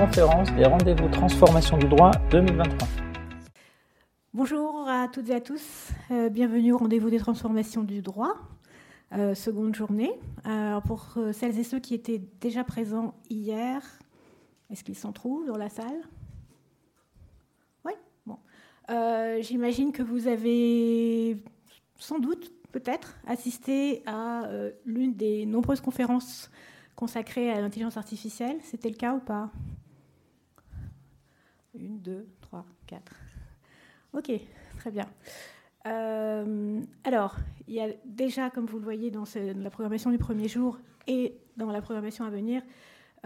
conférence des rendez-vous transformation du droit 2023. Bonjour à toutes et à tous, euh, bienvenue au rendez-vous des transformations du droit, euh, seconde journée. Pour euh, celles et ceux qui étaient déjà présents hier, est-ce qu'ils s'en trouvent dans la salle? Oui, bon. J'imagine que vous avez sans doute peut-être assisté à l'une des nombreuses conférences consacrées à l'intelligence artificielle. C'était le cas ou pas? Une, deux, trois, quatre. Ok, très bien. Euh, alors, il y a déjà, comme vous le voyez dans la programmation du premier jour et dans la programmation à venir,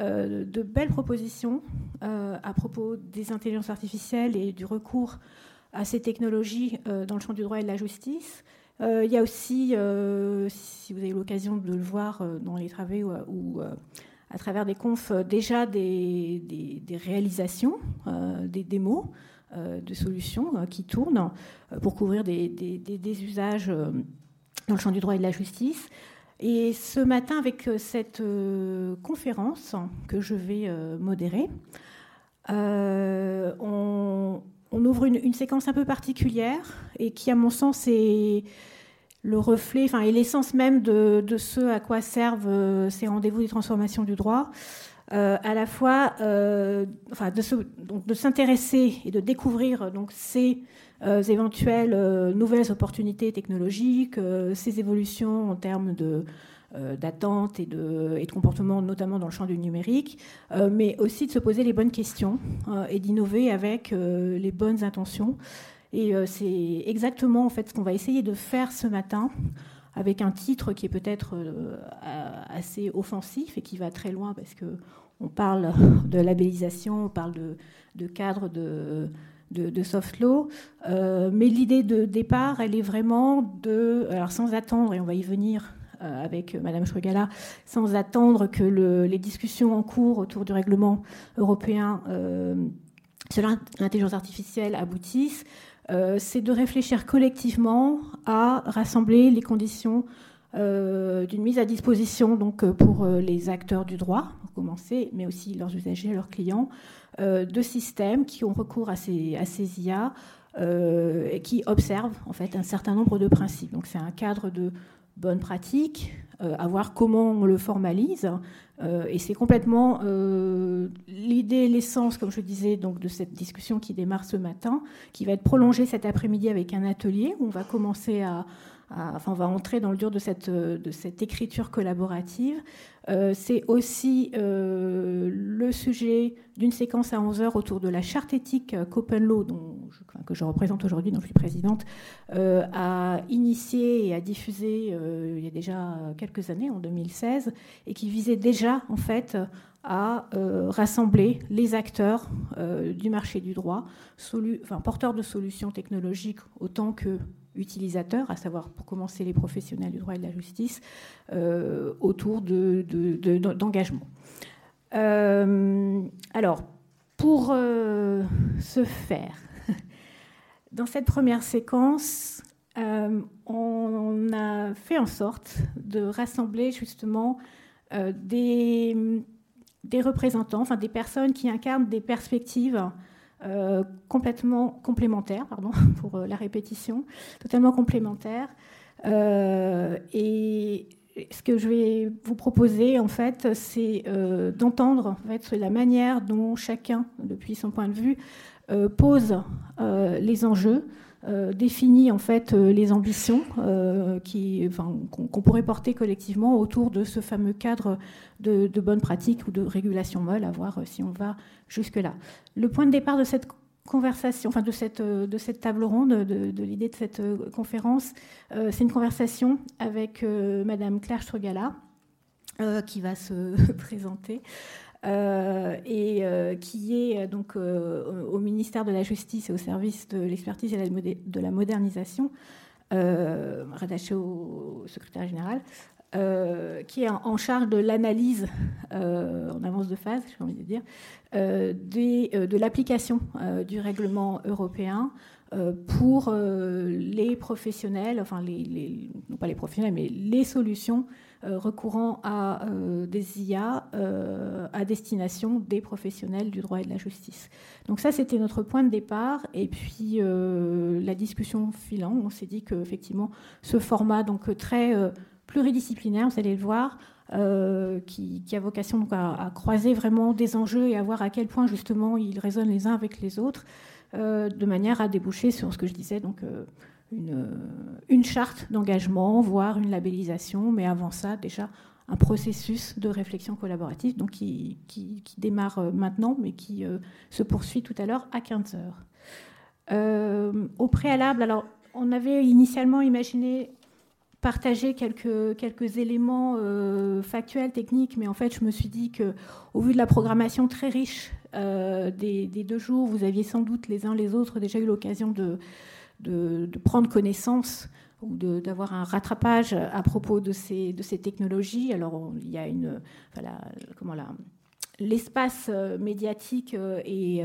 euh, de belles propositions euh, à propos des intelligences artificielles et du recours à ces technologies dans le champ du droit et de la justice. il y a aussi, si vous avez l'occasion de le voir dans les travaux ou, à travers des confs, déjà des, réalisations, des démos euh, de solutions euh, qui tournent euh, pour couvrir des, usages dans le champ du droit et de la justice. Et ce matin, avec cette conférence que je vais modérer, on, ouvre une, séquence un peu particulière et qui, à mon sens, est le reflet, enfin, et l'essence même de, ce à quoi servent ces rendez-vous des transformations du droit. Euh, à la fois euh, enfin, de, s'intéresser et de découvrir donc, ces euh, éventuelles nouvelles opportunités technologiques, ces évolutions en termes de d'attente et de, et de comportement, notamment dans le champ du numérique, mais aussi de se poser les bonnes questions et d'innover avec les bonnes intentions. Et c'est exactement en fait ce qu'on va essayer de faire ce matin avec un titre qui est peut-être euh, assez offensif et qui va très loin parce que on parle de labellisation, on parle de, cadre de, soft law, euh, mais l'idée de départ, elle est vraiment de, alors sans attendre, et on va y venir euh, avec Madame Schrugala, sans attendre que les discussions en cours autour du règlement européen sur l'intelligence artificielle aboutissent, euh, c'est de réfléchir collectivement à rassembler les conditions euh, d'une mise à disposition donc, euh, pour les acteurs du droit, pour commencer, mais aussi leurs usagers, leurs clients, de systèmes qui ont recours à ces, IA et qui observent en fait un certain nombre de principes. Donc c'est un cadre de bonnes pratiques, à voir comment on le formalise, euh, et c'est complètement euh, l'idée, l'essence, comme je disais, donc, de cette discussion qui démarre ce matin, qui va être prolongée cet après-midi avec un atelier où on va commencer à, on va entrer dans le dur de cette, cette écriture collaborative. Euh, c'est aussi le sujet d'une séquence à 11 heures autour de la charte éthique Copenlo, dont que je représente aujourd'hui, dont je suis présidente, a initié et a diffusé il y a déjà quelques années, en 2016, et qui visait déjà en fait à euh, rassembler les acteurs euh, du marché du droit, porteurs de solutions technologiques autant que utilisateurs, à savoir pour commencer les professionnels du droit et de la justice, euh, autour d'engagement. De, alors, pour ce faire, dans cette première séquence, on a fait en sorte de rassembler justement euh, des, des, représentants, enfin des personnes qui incarnent des perspectives euh, complètement complémentaires, pardon pour euh, la répétition, totalement complémentaires. et ce que je vais vous proposer, en fait, c'est d'entendre la manière dont chacun, depuis son point de vue, pose les enjeux, euh, définit en fait euh, les ambitions euh, qu'on pourrait porter collectivement autour de ce fameux cadre de, bonnes pratiques ou de régulation molle, à voir si on va jusque-là. Le point de départ de cette conversation, enfin de cette, de table ronde, de, l'idée de cette conférence, c'est une conversation avec Madame Claire Strugala, qui va se présenter. Euh, et euh, qui est euh, donc au ministère de la Justice et au service de l'expertise et de la modernisation, rattaché au secrétaire général, qui est en, charge de l'analyse en avance de phase, j'ai envie de dire, de l'application du règlement européen pour les professionnels, enfin les, non pas les professionnels, mais les solutions recourant à des IA à destination des professionnels du droit et de la justice. Donc ça, c'était notre point de départ. Et puis la discussion filant, on s'est dit qu'effectivement, ce format donc très pluridisciplinaire, vous allez le voir, euh, qui, a vocation à, croiser vraiment des enjeux et à voir à quel point justement ils résonnent les uns avec les autres, euh, de manière à déboucher sur ce que je disais, donc euh, une, charte d'engagement, voire une labellisation, mais avant ça déjà un processus de réflexion collaborative qui, démarre maintenant, mais qui se poursuit tout à l'heure à 15 heures. au préalable, alors on avait initialement imaginé partager quelques, éléments euh, factuels, techniques, mais en fait, je me suis dit que, au vu de la programmation très riche euh, des, deux jours, vous aviez sans doute les uns les autres déjà eu l'occasion de, de, prendre connaissance ou d'avoir un rattrapage à propos de ces, technologies. Alors, il y a une. Comment L'espace euh, médiatique est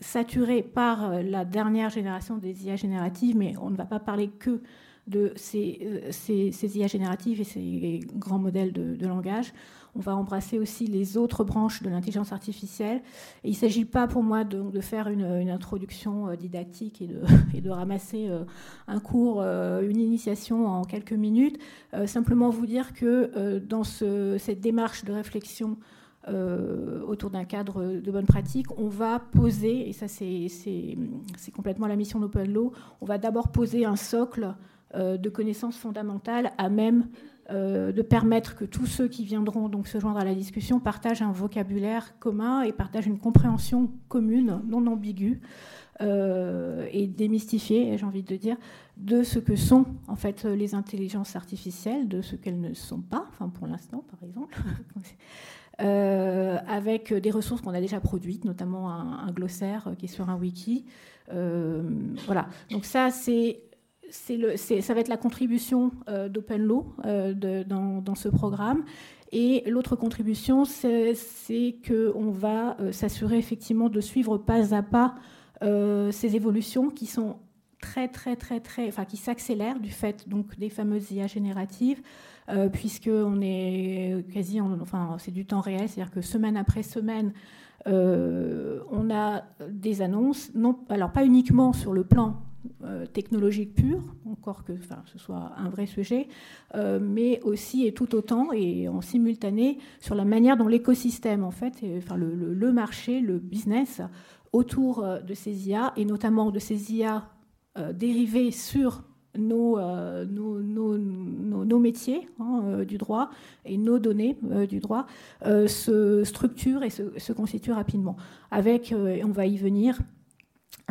saturé par la dernière génération des IA génératives, mais on ne va pas parler que de ces, ces, IA génératives et ces grands modèles de, langage. On va embrasser aussi les autres branches de l'intelligence artificielle. il ne s'agit pas pour moi de, faire une, introduction euh, didactique et de, ramasser euh, un cours, euh, une initiation en quelques minutes. Simplement vous dire que dans ce, cette démarche de réflexion autour d'un cadre de bonne pratique, on va poser, et ça c'est complètement la mission d'Open Law, on va d'abord poser un socle de connaissances fondamentales à même euh, de permettre que tous ceux qui viendront donc se joindre à la discussion partagent un vocabulaire commun et partagent une compréhension commune, non ambiguë, euh, et démystifiée, j'ai envie de dire, de ce que sont en fait les intelligences artificielles, de ce qu'elles ne sont pas, enfin pour l'instant par exemple. avec des ressources qu'on a déjà produites, notamment un, glossaire qui est sur un wiki. voilà. Donc ça, c'est ça va être la contribution euh, d'Open Law euh, dans, ce programme. Et l'autre contribution, c'est qu'on va euh, s'assurer effectivement de suivre pas à pas ces évolutions qui sont très, très, très, très, enfin, qui s'accélèrent du fait donc des fameuses IA génératives, puisque on est quasi, enfin, c'est du temps réel, c'est-à-dire que semaine après semaine, on a des annonces, non, alors pas uniquement sur le plan euh, technologique pure, encore que ce soit un vrai sujet, euh, mais aussi et tout autant et en simultané sur la manière dont l'écosystème, en fait, enfin, le, marché, le business autour euh, de ces IA et notamment de ces IA dérivés sur nos, nos, nos, nos, métiers hein, du droit et nos données du droit se structurent et se, se constituent rapidement. Avec, on va y venir,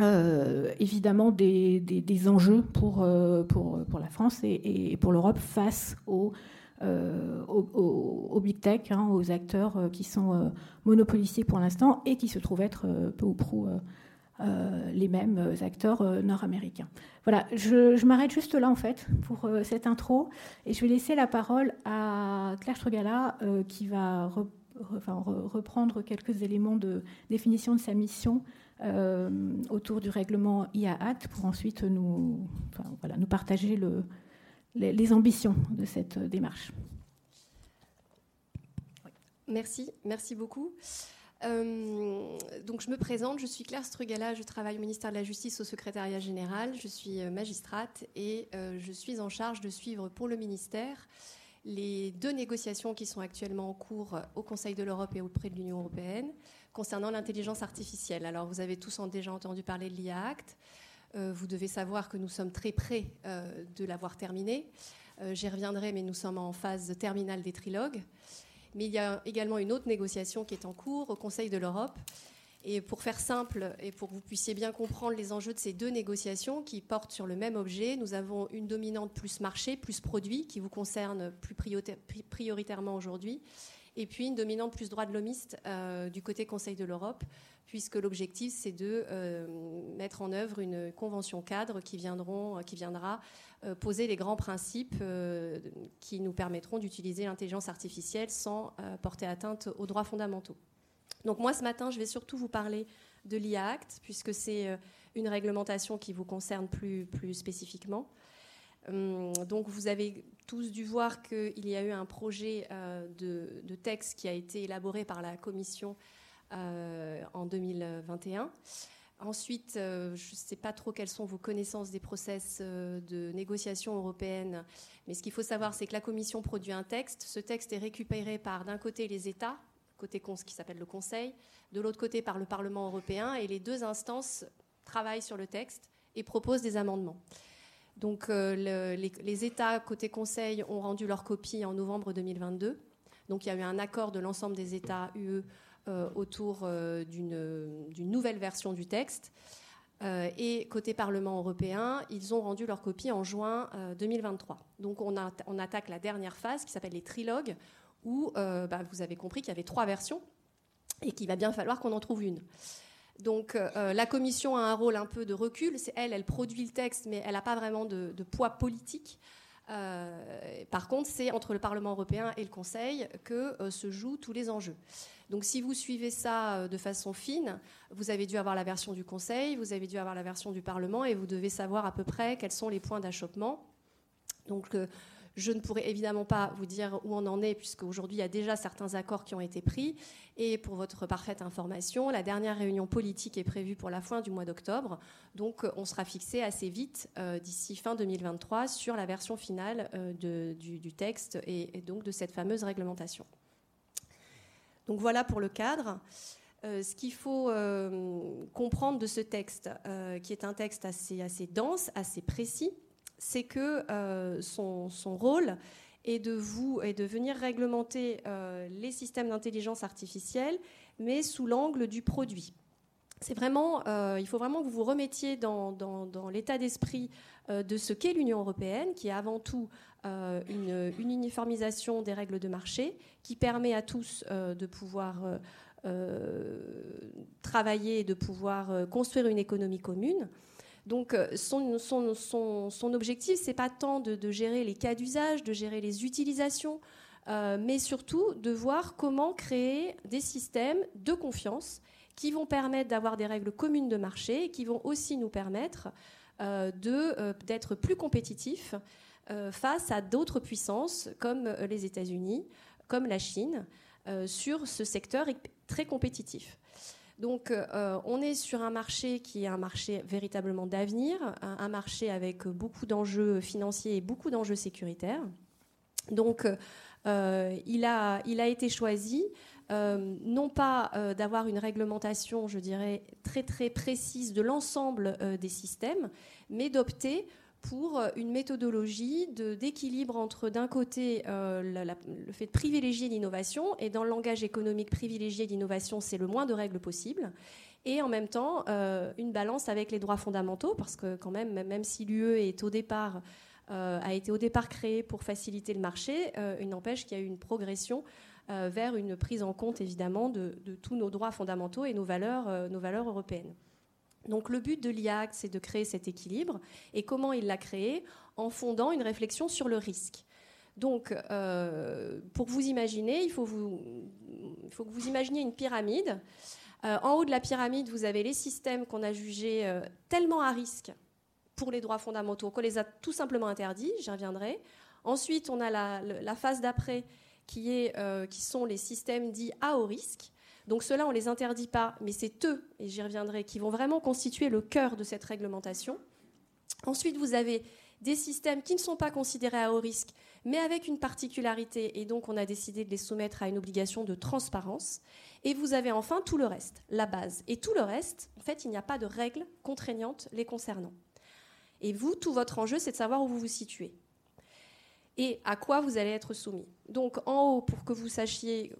euh, évidemment des, enjeux pour, euh, la France et, pour l'Europe face aux, euh, big tech, hein, aux acteurs qui sont monopolistiques pour l'instant et qui se trouvent être peu ou prou les mêmes acteurs nord-américains. Voilà, je, je m'arrête juste là en fait pour cette intro et je vais laisser la parole à Claire Strugala qui va reprendre quelques éléments de définition de sa mission euh, autour du règlement IA Act pour ensuite nous, partager le, les, ambitions de cette démarche. Merci, merci beaucoup. Euh, donc je me présente, je suis Claire Strugala, je travaille au ministère de la Justice au secrétariat général, je suis euh, magistrate et je suis en charge de suivre pour le ministère les deux négociations qui sont actuellement en cours au Conseil de l'Europe et auprès de l'Union européenne concernant l'intelligence artificielle. Alors, vous avez tous déjà entendu parler de l'IA Act. Euh, vous devez savoir que nous sommes très près euh, de l'avoir terminé. Euh, j'y reviendrai, mais nous sommes en phase terminale des trilogues. Mais il y a également une autre négociation qui est en cours au Conseil de l'Europe. Et pour faire simple et pour que vous puissiez bien comprendre les enjeux de ces deux négociations qui portent sur le même objet, nous avons une dominante plus marché, plus produit, qui vous concerne plus prioritairement aujourd'hui, et puis une dominante plus droit de l'homiste euh, du côté Conseil de l'Europe, puisque l'objectif c'est de euh, mettre en œuvre une convention cadre qui, viendra euh, poser les grands principes qui nous permettront d'utiliser l'intelligence artificielle sans porter atteinte aux droits fondamentaux. Donc moi ce matin je vais surtout vous parler de l'IA Act, puisque c'est une réglementation qui vous concerne plus, plus spécifiquement. Donc vous avez tous dû voir qu'il y a eu un projet de, de, texte qui a été élaboré par la Commission en 2021. Ensuite, euh, je ne sais pas trop quelles sont vos connaissances des process euh, de négociation européenne, mais ce qu'il faut savoir, c'est que la Commission produit un texte. Ce texte est récupéré par, d'un côté, les États, côté qui s'appelle le Conseil, de l'autre côté, par le Parlement européen, et les deux instances travaillent sur le texte et proposent des amendements. Donc, euh, les, États, côté Conseil, ont rendu leur copie en novembre 2022. Donc, il y a eu un accord de l'ensemble des États UE euh, autour euh, d'une nouvelle version du texte. Et côté Parlement européen, ils ont rendu leur copie en juin 2023. Donc on, on, attaque la dernière phase qui s'appelle les trilogues, où bah, vous avez compris qu'il y avait trois versions et qu'il va bien falloir qu'on en trouve une. Donc la Commission a un rôle un peu de recul. C'est elle, elle produit le texte, mais elle n'a pas vraiment de, poids politique. par contre, c'est entre le Parlement européen et le Conseil que se jouent tous les enjeux. Donc si vous suivez ça euh, de façon fine, vous avez dû avoir la version du Conseil, vous avez dû avoir la version du Parlement et vous devez savoir à peu près quels sont les points d'achoppement. Donc euh, je ne pourrais évidemment pas vous dire où on en est, puisqu'aujourd'hui, il y a déjà certains accords qui ont été pris. Et pour votre parfaite information, la dernière réunion politique est prévue pour la fin du mois d'octobre. Donc, euh, on sera fixé assez vite, d'ici fin 2023, sur la version finale du, texte et, donc de cette fameuse réglementation. Donc voilà pour le cadre. Euh, ce qu'il faut euh, comprendre de ce texte, euh, qui est un texte assez dense, assez précis, c'est que son, rôle est de, vous, et de venir réglementer les systèmes d'intelligence artificielle, mais sous l'angle du produit. C'est vraiment, il faut vraiment que vous vous remettiez dans, dans l'état d'esprit de ce qu'est l'Union européenne, qui est avant tout euh, une, uniformisation des règles de marché qui permet à tous euh, de pouvoir euh, travailler et de pouvoir construire une économie commune. Donc son, son, son, son objectif, c'est pas tant de, gérer les cas d'usage, de gérer les utilisations, mais surtout de voir comment créer des systèmes de confiance qui vont permettre d'avoir des règles communes de marché et qui vont aussi nous permettre d'être plus compétitifs euh, face à d'autres puissances comme euh, les États-Unis, comme la Chine, euh, sur ce secteur très compétitif. Donc on est sur un marché qui est un marché véritablement d'avenir, un, marché avec beaucoup d'enjeux financiers et beaucoup d'enjeux sécuritaires. Donc il, a, il, a, été choisi non pas d'avoir une réglementation, je dirais, très très précise de l'ensemble des systèmes, mais d'opter pour euh, une méthodologie d'équilibre entre, d'un côté, euh, le fait de privilégier l'innovation, et dans le langage économique, privilégier l'innovation, c'est le moins de règles possible, et en même temps, euh, une balance avec les droits fondamentaux, parce que quand même, même si l'UE est au départ, a été au départ créée pour faciliter le marché, il n'empêche qu'il y a eu une progression vers une prise en compte, évidemment, de, tous nos droits fondamentaux et nos valeurs européennes. Donc le but de l'IAC, c'est de créer cet équilibre. Et comment il l'a créé? En fondant une réflexion sur le risque. Donc, euh, pour vous imaginer, il faut, que vous imaginiez une pyramide. Euh, en haut de la pyramide, vous avez les systèmes qu'on a jugés euh, tellement à risque pour les droits fondamentaux qu'on les a tout simplement interdits, j'y reviendrai. Ensuite, on a la, phase d'après qui, qui sont les systèmes dits à haut risque. Donc ceux-là, on ne les interdit pas, mais c'est eux, et j'y reviendrai, qui vont vraiment constituer le cœur de cette réglementation. Ensuite, vous avez des systèmes qui ne sont pas considérés à haut risque, mais avec une particularité, et donc on a décidé de les soumettre à une obligation de transparence. Et vous avez enfin tout le reste, la base. Et tout le reste, en fait, il n'y a pas de règles contraignantes les concernant. Et vous, tout votre enjeu, c'est de savoir où vous vous situez et à quoi vous allez être soumis. Donc en haut, pour que vous sachiez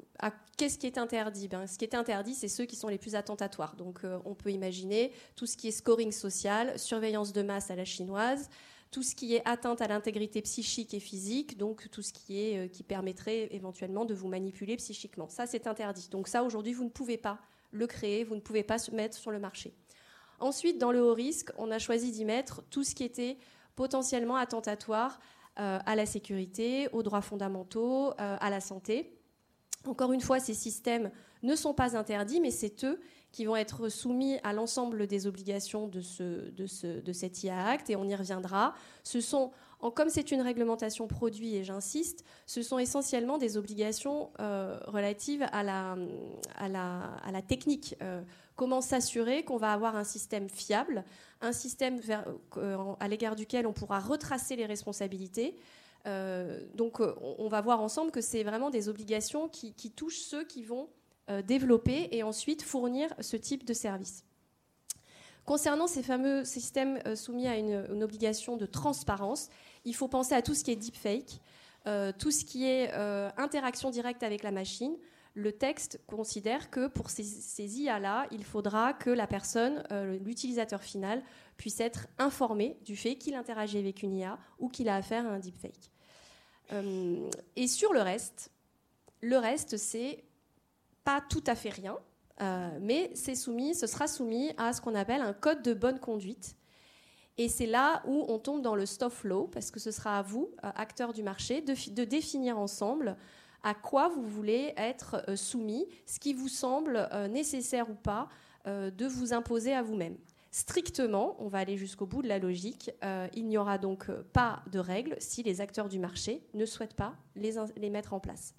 qu'est-ce qui est interdit, ben, ce qui est interdit, c'est ceux qui sont les plus attentatoires. Donc euh, on peut imaginer tout ce qui est scoring social, surveillance de masse à la chinoise, tout ce qui est atteinte à l'intégrité psychique et physique, donc tout ce qui, est, euh, qui permettrait éventuellement de vous manipuler psychiquement. Ça, c'est interdit. Donc ça, aujourd'hui, vous ne pouvez pas le créer, vous ne pouvez pas se mettre sur le marché. Ensuite, dans le haut risque, on a choisi d'y mettre tout ce qui était potentiellement attentatoire à la sécurité, aux droits fondamentaux, euh, à la santé. Encore une fois, ces systèmes ne sont pas interdits, mais c'est eux qui vont être soumis à l'ensemble des obligations de, ce, de, ce, de cet IA Act, et on y reviendra. Ce sont, comme c'est une réglementation produit, et j'insiste, ce sont essentiellement des obligations euh, relatives à la, à la, à la technique. Euh, comment s'assurer qu'on va avoir un système fiable, un système euh, à l'égard duquel on pourra retracer les responsabilités. donc on va voir ensemble que c'est vraiment des obligations qui, touchent ceux qui vont euh, développer et ensuite fournir ce type de service. Concernant ces fameux systèmes euh, soumis à une, obligation de transparence, il faut penser à tout ce qui est deepfake, euh, tout ce qui est interaction directe avec la machine. Le texte considère que pour ces, IA-là, il faudra que la personne, l'utilisateur final, puisse être informé du fait qu'il interagit avec une IA ou qu'il a affaire à un deepfake. et sur le reste, le reste, c'est pas tout à fait rien, euh, mais c'est soumis, ce sera soumis à ce qu'on appelle un code de bonne conduite. Et c'est là où on tombe dans le stuff law, parce que ce sera à vous, euh, acteurs du marché, de, définir ensemble à quoi vous voulez être euh, soumis, ce qui vous semble nécessaire ou pas de vous imposer à vous-même. Strictement, on va aller jusqu'au bout de la logique, il n'y aura donc pas de règles si les acteurs du marché ne souhaitent pas les mettre en place.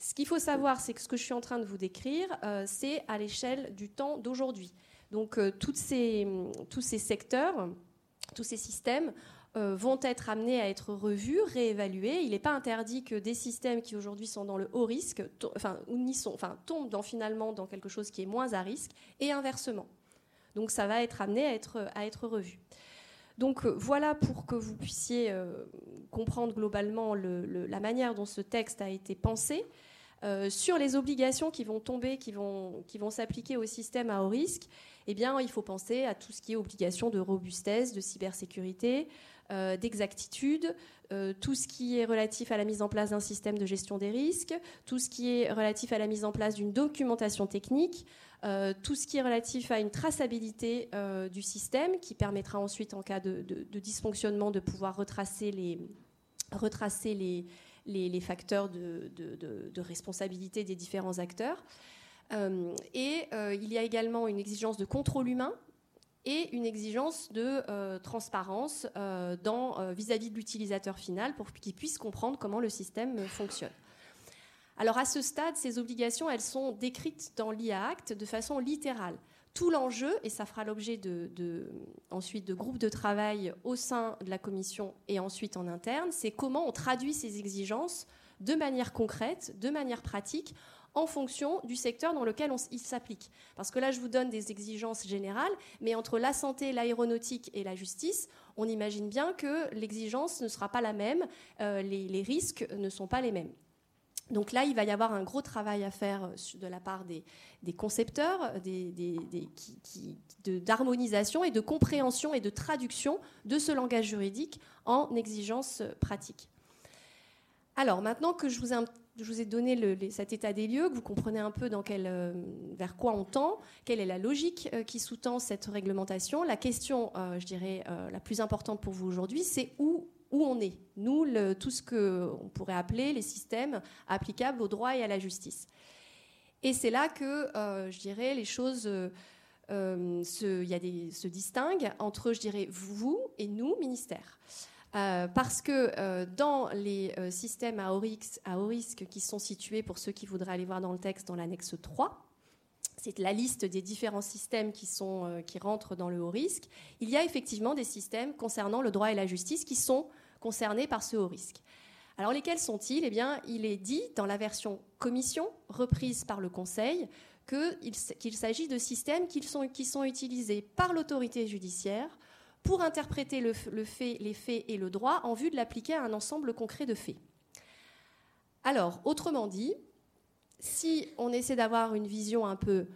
Ce qu'il faut savoir, c'est que ce que je suis en train de vous décrire, euh, c'est à l'échelle du temps d'aujourd'hui. Donc euh, tous ces secteurs, tous ces systèmes euh, vont être amenés à être revus, réévalués. Il n'est pas interdit que des systèmes qui aujourd'hui sont dans le haut risque, enfin, sont, enfin, tombent finalement dans quelque chose qui est moins à risque, et inversement. Donc ça va être amené à être, à être revu. Donc voilà pour que vous puissiez comprendre globalement la manière dont ce texte a été pensé. Euh, sur les obligations qui vont tomber, qui vont, qui vont s'appliquer au système à haut risque, eh bien, il faut penser à tout ce qui est obligation de robustesse, de cybersécurité, euh, d'exactitude, euh, tout ce qui est relatif à la mise en place d'un système de gestion des risques, tout ce qui est relatif à la mise en place d'une documentation technique, tout ce qui est relatif à une traçabilité du système qui permettra ensuite, en cas de, de dysfonctionnement, de pouvoir retracer les, retracer les, les, facteurs de, responsabilité des différents acteurs. Euh, et euh, il y a également une exigence de contrôle humain et une exigence de euh, transparence vis-à-vis de l'utilisateur final pour qu'il puisse comprendre comment le système fonctionne. Alors à ce stade, ces obligations, elles sont décrites dans l'IA Act de façon littérale tout l'enjeu, et ça fera l'objet ensuite de groupes de travail au sein de la commission et ensuite en interne, c'est comment on traduit ces exigences de manière concrète, de manière pratique, en fonction du secteur dans lequel il s'applique. Parce que là, je vous donne des exigences générales, mais entre la santé, l'aéronautique et la justice, on imagine bien que l'exigence ne sera pas la même, euh, les risques ne sont pas les mêmes. Donc là, il va y avoir un gros travail à faire euh, de la part des, concepteurs, d'harmonisation et de compréhension et de traduction de ce langage juridique en exigences pratiques. Alors maintenant que je vous ai, donné cet état des lieux, que vous comprenez un peu dans euh, vers quoi on tend, quelle est la logique euh, qui sous-tend cette réglementation, la question, je dirais, la plus importante pour vous aujourd'hui, c'est où où on est, nous, tout ce qu'on pourrait appeler les systèmes applicables au droit et à la justice. Et c'est là que, euh, je dirais, les choses euh, euh, se, y a des, se distinguent entre, je dirais, vous et nous, ministère. Parce que dans les systèmes à haut, risque, à haut, risque, qui sont situés, pour ceux qui voudraient aller voir dans le texte, dans l'annexe 3, c'est la liste des différents systèmes qui, sont, qui rentrent dans le haut risque. Il y a effectivement des systèmes concernant le droit et la justice qui sont concernés par ce haut risque. Alors lesquels sont-ils? Eh bien, il est dit dans la version commission reprise par le Conseil qu'il s'agit de systèmes qui sont, qui sont utilisés par l'autorité judiciaire pour interpréter le, fait, les faits et le droit en vue de l'appliquer à un ensemble concret de faits. Alors, autrement dit, si on essaie d'avoir une vision un peu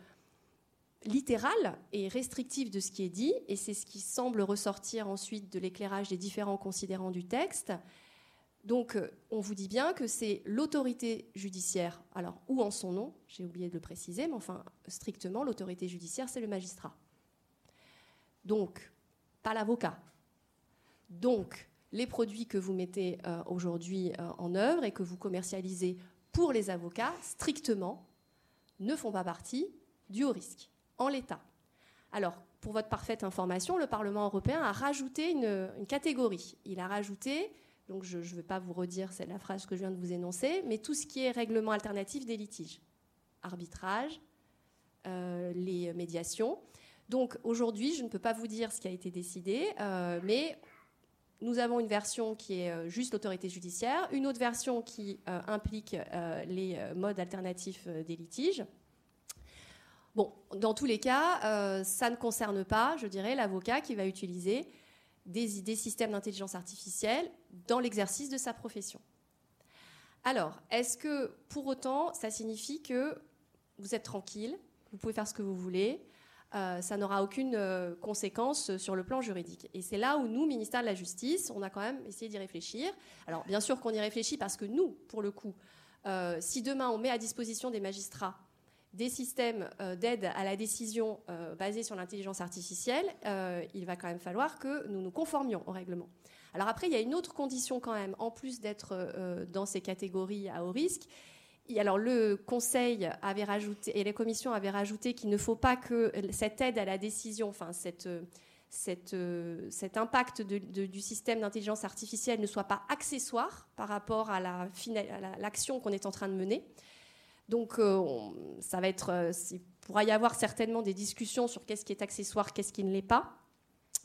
littérale et restrictive de ce qui est dit, et c'est ce qui semble ressortir ensuite de l'éclairage des différents considérants du texte. Donc, on vous dit bien que c'est l'autorité judiciaire. Alors, où en son nom J'ai oublié de le préciser, mais enfin, strictement, l'autorité judiciaire, c'est le magistrat. Donc, pas l'avocat. Donc, les produits que vous mettez euh, aujourd'hui euh, en œuvre et que vous commercialisez pour les avocats, strictement, ne font pas partie du haut risque, en l'état. Alors, pour votre parfaite information, le Parlement européen a rajouté une, catégorie. Il a rajouté, donc je ne vais pas vous redire, c'est la phrase que je viens de vous énoncer, mais tout ce qui est règlement alternatif des litiges, arbitrage, euh, les médiations. Donc aujourd'hui, je ne peux pas vous dire ce qui a été décidé, euh, mais nous avons une version qui est euh, juste l'autorité judiciaire, une autre version qui implique les modes alternatifs des litiges. Bon, dans tous les cas, ça ne concerne pas, je dirais, l'avocat qui va utiliser des, des systèmes d'intelligence artificielle dans l'exercice de sa profession. Alors, est-ce que pour autant, ça signifie que vous êtes tranquille, vous pouvez faire ce que vous voulez. Euh, ça n'aura aucune euh, conséquence sur le plan juridique. Et c'est là où nous, ministère de la Justice, on a quand même essayé d'y réfléchir. Alors bien sûr qu'on y réfléchit parce que nous, pour le coup, euh, si demain on met à disposition des magistrats des systèmes d'aide à la décision basés sur l'intelligence artificielle, il va quand même falloir que nous nous conformions au règlement. Alors après, il y a une autre condition quand même, en plus d'être dans ces catégories à haut risque, alors le Conseil avait rajouté et les commissions avaient rajouté qu'il ne faut pas que cette aide à la décision, enfin cette, cet impact du système d'intelligence artificielle ne soit pas accessoire par rapport à l'action qu'on est en train de mener. Donc euh, ça va être, euh, il pourra y avoir certainement des discussions sur qu'est-ce qui est accessoire, qu'est-ce qui ne l'est pas.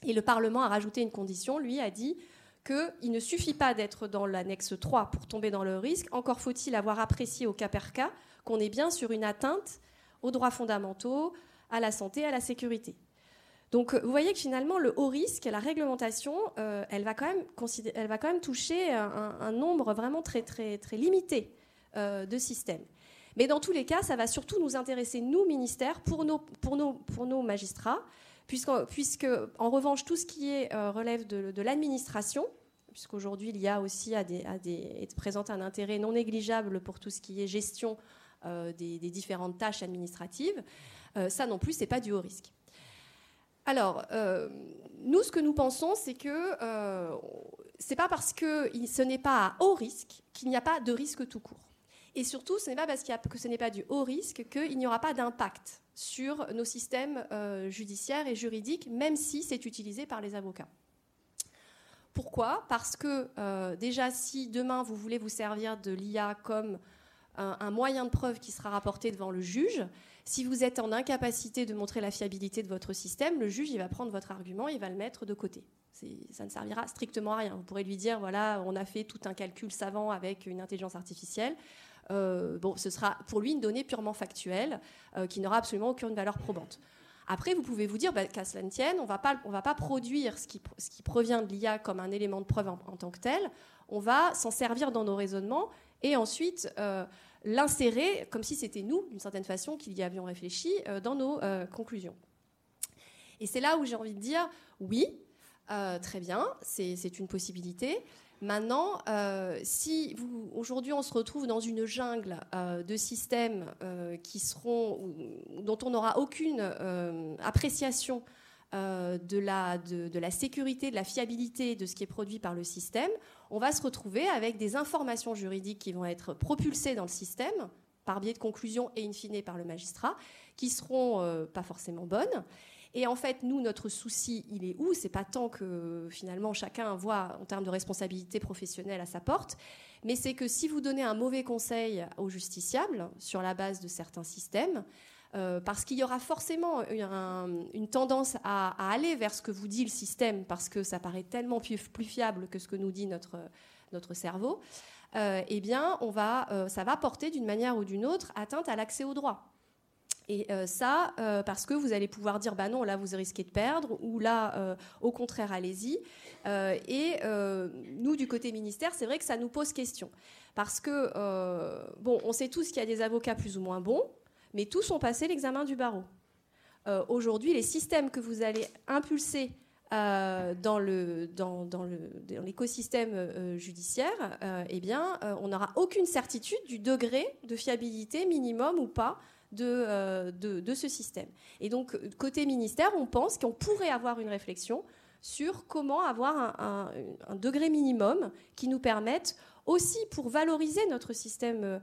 Et le Parlement a rajouté une condition, lui a dit qu'il ne suffit pas d'être dans l'annexe 3 pour tomber dans le risque, encore faut-il avoir apprécié au cas par cas qu'on est bien sur une atteinte aux droits fondamentaux, à la santé, à la sécurité. Donc vous voyez que finalement, le haut risque, la réglementation, euh, elle, va quand même toucher un, nombre vraiment très, très, très limité euh, de systèmes. Mais dans tous les cas, ça va surtout nous intéresser, nous, ministères, pour nos, pour nos, pour nos magistrats, puisque, en revanche, tout ce qui euh, relève de, l'administration, puisqu'aujourd'hui, il y a aussi à des, des, présente un intérêt non négligeable pour tout ce qui est gestion euh, des, différentes tâches administratives, euh, ça non plus, c'est pas du haut risque. Alors, nous, ce que nous pensons, c'est que c'est pas parce que ce n'est pas à haut risque qu'il n'y a pas de risque tout court. Et surtout, ce n'est pas parce que ce n'est pas du haut risque qu'il n'y aura pas d'impact sur nos systèmes euh, judiciaires et juridiques, même si c'est utilisé par les avocats. Pourquoi? Parce que euh, déjà, si demain vous voulez vous servir de l'IA comme un, moyen de preuve qui sera rapporté devant le juge, si vous êtes en incapacité de montrer la fiabilité de votre système, le juge il va prendre votre argument, il va le mettre de côté. Ça ne servira strictement à rien. Vous pourrez lui dire voilà, on a fait tout un calcul savant avec une intelligence artificielle. Euh, bon, ce sera pour lui une donnée purement factuelle euh, qui n'aura absolument aucune valeur probante. Après, vous pouvez vous dire, bah, qu'à cela ne tienne, on ne va pas produire ce qui, provient de l'IA comme un élément de preuve en, tant que tel. On va s'en servir dans nos raisonnements et ensuite euh, l'insérer comme si c'était nous, d'une certaine façon, qui y avions réfléchi dans nos conclusions. Et c'est là où j'ai envie de dire, oui, très bien, c'est une possibilité. Maintenant, euh, si aujourd'hui on se retrouve dans une jungle euh, de systèmes euh, dont on n'aura aucune appréciation de la, de, la sécurité, de la fiabilité de ce qui est produit par le système, on va se retrouver avec des informations juridiques qui vont être propulsées dans le système par biais de conclusions et in fine par le magistrat, qui seront pas forcément bonnes et en fait, nous, notre souci, il est où? C'est pas tant que finalement chacun voit en termes de responsabilité professionnelle à sa porte, mais c'est que si vous donnez un mauvais conseil aux justiciables sur la base de certains systèmes, euh, parce qu'il y aura forcément une tendance à, aller vers ce que vous dit le système, parce que ça paraît tellement plus, fiable que ce que nous dit notre, notre cerveau, euh, eh bien, on va, euh, ça va porter d'une manière ou d'une autre atteinte à l'accès au droit. Et euh, ça, euh, parce que vous allez pouvoir dire, bah non, là, vous risquez de perdre, ou là, euh, au contraire, allez-y. et nous, du côté ministère, c'est vrai que ça nous pose question. Parce que, bon, on sait tous qu'il y a des avocats plus ou moins bons, mais tous ont passé l'examen du barreau. Aujourd'hui, les systèmes que vous allez impulser dans, le, dans, dans, l'écosystème judiciaire, eh bien, on n'aura aucune certitude du degré de fiabilité minimum ou pas euh, de, ce système. Et donc, côté ministère, on pense qu'on pourrait avoir une réflexion sur comment avoir un, degré minimum qui nous permette aussi pour valoriser notre système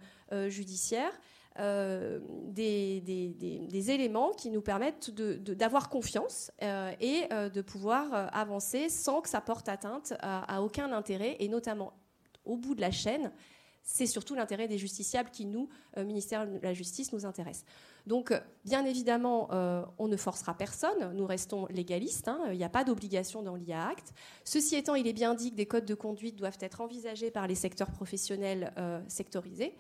judiciaire. des, des, éléments qui nous permettent d'avoir confiance et de pouvoir avancer sans que ça porte atteinte à, aucun intérêt, et notamment au bout de la chaîne, c'est surtout l'intérêt des justiciables qui, nous, ministère de la Justice, nous intéresse. Donc, bien évidemment, euh, on ne forcera personne, nous restons légalistes, hein. il n'y a pas d'obligation dans l'IA Act. Ceci étant, il est bien dit que des codes de conduite doivent être envisagés par les secteurs professionnels euh, sectorisés.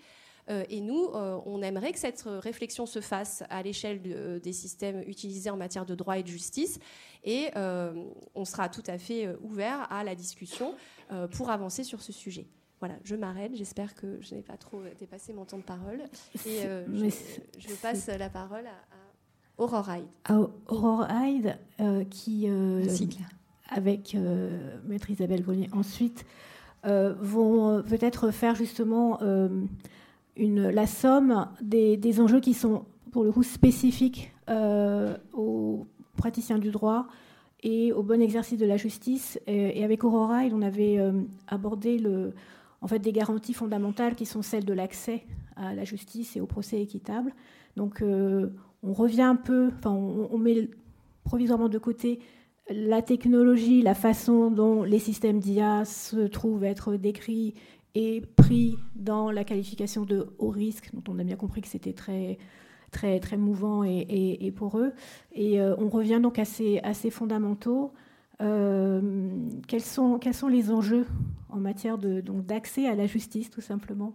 Euh, et nous, on aimerait que cette réflexion se fasse à l'échelle des systèmes utilisés en matière de droit et de justice. Et on sera tout à fait ouvert à la discussion pour avancer sur ce sujet. Voilà, je m'arrête. J'espère que je n'ai pas trop dépassé mon temps de parole. Et euh, je, passe la parole à, Aurore Hyde. À Aurore Hyde, euh, qui, euh, avec Maître Isabelle Bonnier, ensuite, vont peut-être faire justement une, la somme des, des, enjeux qui sont, pour le coup, spécifiques aux praticiens du droit et au bon exercice de la justice. Et, avec Aurora, on avait abordé le, en fait des garanties fondamentales qui sont celles de l'accès à la justice et au procès équitable. Donc euh, on revient un peu, enfin on, met provisoirement de côté la technologie, la façon dont les systèmes d'IA se trouvent être décrits et pris dans la qualification de haut risque, dont on a bien compris que c'était très très très mouvant et, pour eux. Et euh, on revient donc à à ces fondamentaux. Euh, quels, sont, quels sont les enjeux en matière d'accès à la justice, tout simplement?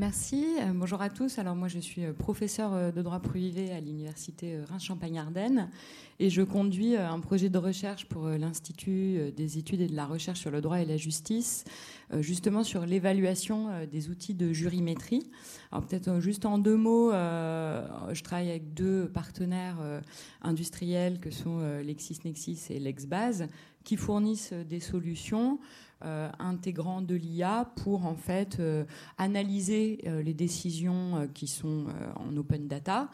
Merci. Euh, bonjour à tous. Alors moi, je suis euh, professeur de droit privé à l'université Reims-Champagne-Ardenne et je conduis un projet de recherche pour l'Institut des études et de la recherche sur le droit et la justice, justement sur l'évaluation des outils de jurimétrie. Alors peut-être juste en deux mots, je travaille avec deux partenaires industriels que sont LexisNexis et LexBase qui fournissent des solutions euh, intégrant de l'IA pour en fait euh, analyser euh, les décisions qui sont en open data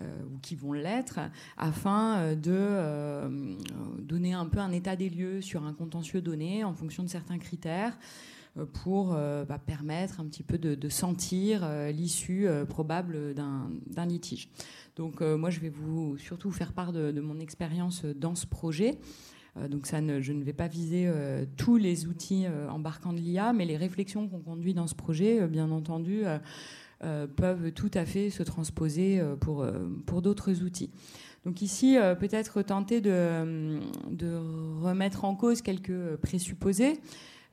ou qui vont l'être afin de donner un peu un état des lieux sur un contentieux donné en fonction de certains critères pour bah, permettre un petit peu de, sentir l'issue probable d'un litige. Donc moi, je vais vous surtout faire part de mon expérience dans ce projet. Euh, donc ça je ne vais pas viser euh, tous les outils euh, embarquant de l'IA, mais les réflexions qu'on conduit dans ce projet, bien entendu, peuvent tout à fait se transposer pour, pour d'autres outils. Donc ici, peut-être tenter de, de, remettre en cause quelques présupposés.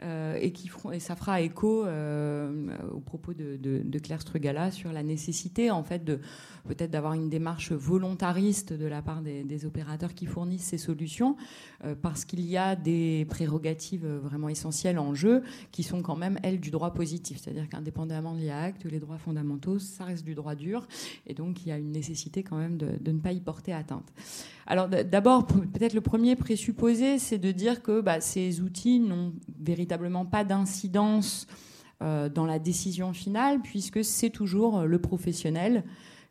Et, qui et ça fera écho au propos de, de, Claire Strugala sur la nécessité en fait de peut-être d'avoir une démarche volontariste de la part des, opérateurs qui fournissent ces solutions, euh, parce qu'il y a des prérogatives vraiment essentielles en jeu qui sont quand même, elles, du droit positif. C'est-à-dire qu'indépendamment de l'IACT, les droits fondamentaux, ça reste du droit dur, et donc il y a une nécessité quand même de, ne pas y porter atteinte. Alors d'abord, peut-être le premier présupposé, c'est de dire que bah, ces outils n'ont véritablement pas d'incidence euh, dans la décision finale, puisque c'est toujours le professionnel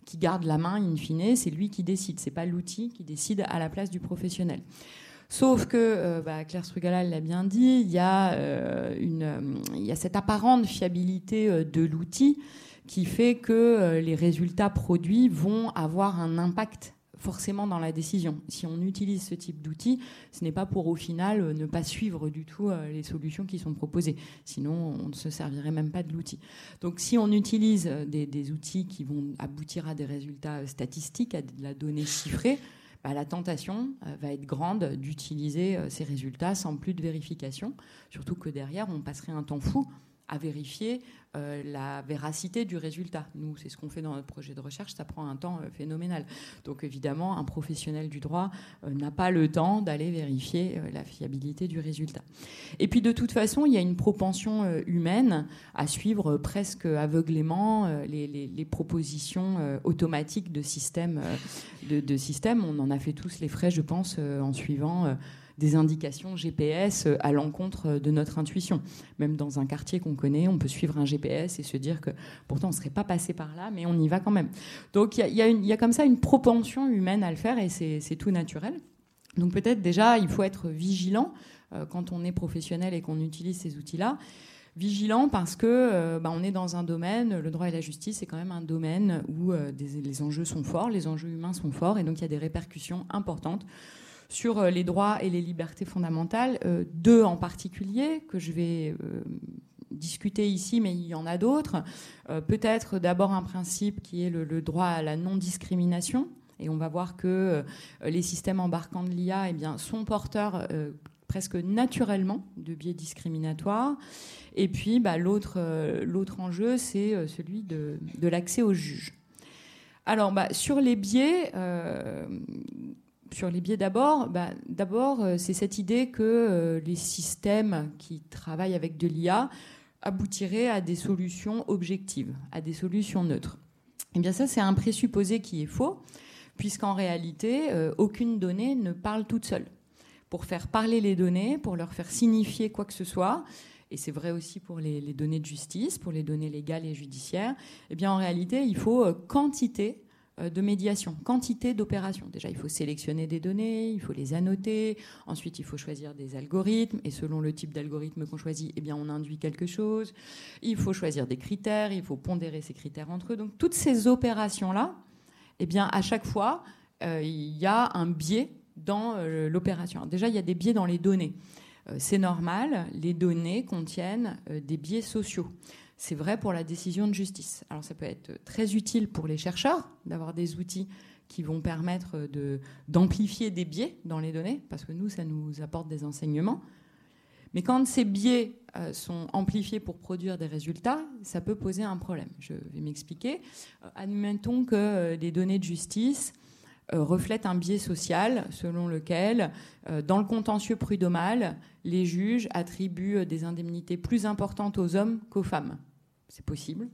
qui garde la main in fine, c'est lui qui décide, c'est pas l'outil qui décide à la place du professionnel. Sauf que, euh, bah, Claire Strugala l'a bien dit, il y, a, euh, une, il y a cette apparente fiabilité euh, de l'outil qui fait que les résultats produits vont avoir un impact forcément dans la décision. Si on utilise ce type d'outil, ce n'est pas pour au final euh, ne pas suivre du tout euh, les solutions qui sont proposées. Sinon, on ne se servirait même pas de l'outil. Donc si on utilise euh, des, outils qui vont aboutir à des résultats statistiques, à de la donnée chiffrée, bah, la tentation va être grande d'utiliser ces résultats sans plus de vérification, surtout que derrière, on passerait un temps fou à vérifier euh, la véracité du résultat. Nous, c'est ce qu'on fait dans notre projet de recherche, ça prend un temps euh, phénoménal. Donc évidemment, un professionnel du droit euh, n'a pas le temps d'aller vérifier la fiabilité du résultat. Et puis de toute façon, il y a une propension humaine à suivre presque aveuglément les, propositions automatiques de systèmes. De, de systèmes. On en a fait tous les frais, je pense, en suivant des indications GPS à l'encontre de notre intuition. Même dans un quartier qu'on connaît, on peut suivre un GPS et se dire que pourtant on ne serait pas passé par là, mais on y va quand même. Donc il y, a, comme ça une propension humaine à le faire et c'est tout naturel. Donc peut-être déjà il faut être vigilant euh, quand on est professionnel et qu'on utilise ces outils-là Vigilant parce que bah, on est dans un domaine, le droit et la justice, c'est quand même un domaine où les enjeux sont forts, les enjeux humains sont forts, et donc il y a des répercussions importantes sur les droits et les libertés fondamentales, deux en particulier que je vais discuter ici, mais il y en a d'autres. Euh, peut-être d'abord un principe qui est le, droit à la non-discrimination. Et on va voir que euh, les systèmes embarquants de l'IA eh sont porteurs euh, presque naturellement de biais discriminatoires. Et puis bah, l'autre, l'autre enjeu, c'est celui de, l'accès aux juges. Alors, bah, sur les biais, sur les biais d'abord, bah, d'abord c'est cette idée que les systèmes qui travaillent avec de l'IA aboutirait à des solutions objectives, à des solutions neutres. Eh bien ça, c'est un présupposé qui est faux, puisqu'en réalité, euh, aucune donnée ne parle toute seule. Pour faire parler les données, pour leur faire signifier quoi que ce soit, et c'est vrai aussi pour les, données de justice, pour les données légales et judiciaires, eh bien en réalité, il faut euh, quantité euh, de médiation, quantité d'opérations. Déjà, il faut sélectionner des données, il faut les annoter, ensuite il faut choisir des algorithmes, et selon le type d'algorithme qu'on choisit, eh bien, on induit quelque chose. Il faut choisir des critères, il faut pondérer ces critères entre eux. Donc toutes ces opérations-là, eh bien, à chaque fois, euh, il y a un biais dans euh, l'opération. Déjà, il y a des biais dans les données. c'est normal, les données contiennent des biais sociaux. C'est vrai pour la décision de justice. Alors ça peut être très utile pour les chercheurs d'avoir des outils qui vont permettre d'amplifier des biais dans les données, parce que nous, ça nous apporte des enseignements. Mais quand ces biais euh, sont amplifiés pour produire des résultats, ça peut poser un problème. Je vais m'expliquer. Euh, admettons que euh, les données de justice reflètent un biais social selon lequel, dans le contentieux prud'homal, les juges attribuent des indemnités plus importantes aux hommes qu'aux femmes. C'est possible.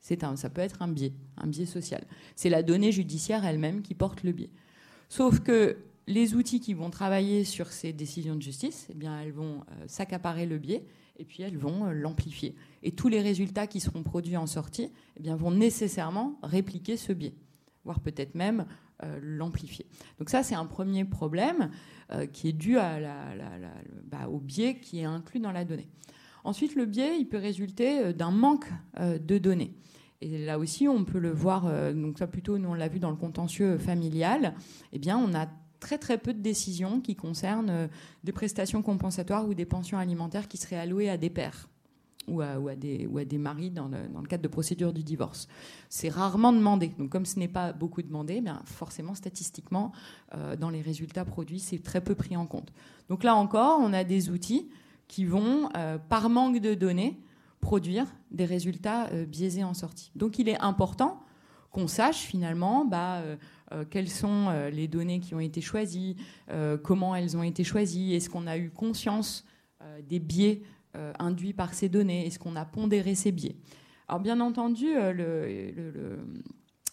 C'est un, ça peut être un biais, un biais social. C'est la donnée judiciaire elle-même qui porte le biais. Sauf que les outils qui vont travailler sur ces décisions de justice, eh bien, elles vont euh, s'accaparer le biais et puis elles vont euh, l'amplifier. Et tous les résultats qui seront produits en sortie eh vont nécessairement répliquer ce biais, voire peut-être même euh, l'amplifier. Donc ça, c'est un premier problème qui est dû bah, au biais qui est inclus dans la donnée. Ensuite, le biais, il peut résulter euh, d'un manque euh, de données. Et là aussi, on peut le voir, euh, donc ça plutôt, nous on l'a vu dans le contentieux familial, eh bien on a très très peu de décisions qui concernent des prestations compensatoires ou des pensions alimentaires qui seraient allouées à des pères ou à, des, ou à des, maris dans le, dans le, cadre de procédures du divorce. C'est rarement demandé. Donc comme ce n'est pas beaucoup demandé, eh bien forcément statistiquement, dans les résultats produits, c'est très peu pris en compte. Donc là encore, on a des outils qui vont, euh, par manque de données, produire des résultats euh, biaisés en sortie. Donc il est important qu'on sache finalement bah, euh, quelles sont les données qui ont été choisies, comment elles ont été choisies, est-ce qu'on a eu conscience des biais induits par ces données, est-ce qu'on a pondéré ces biais. Alors bien entendu,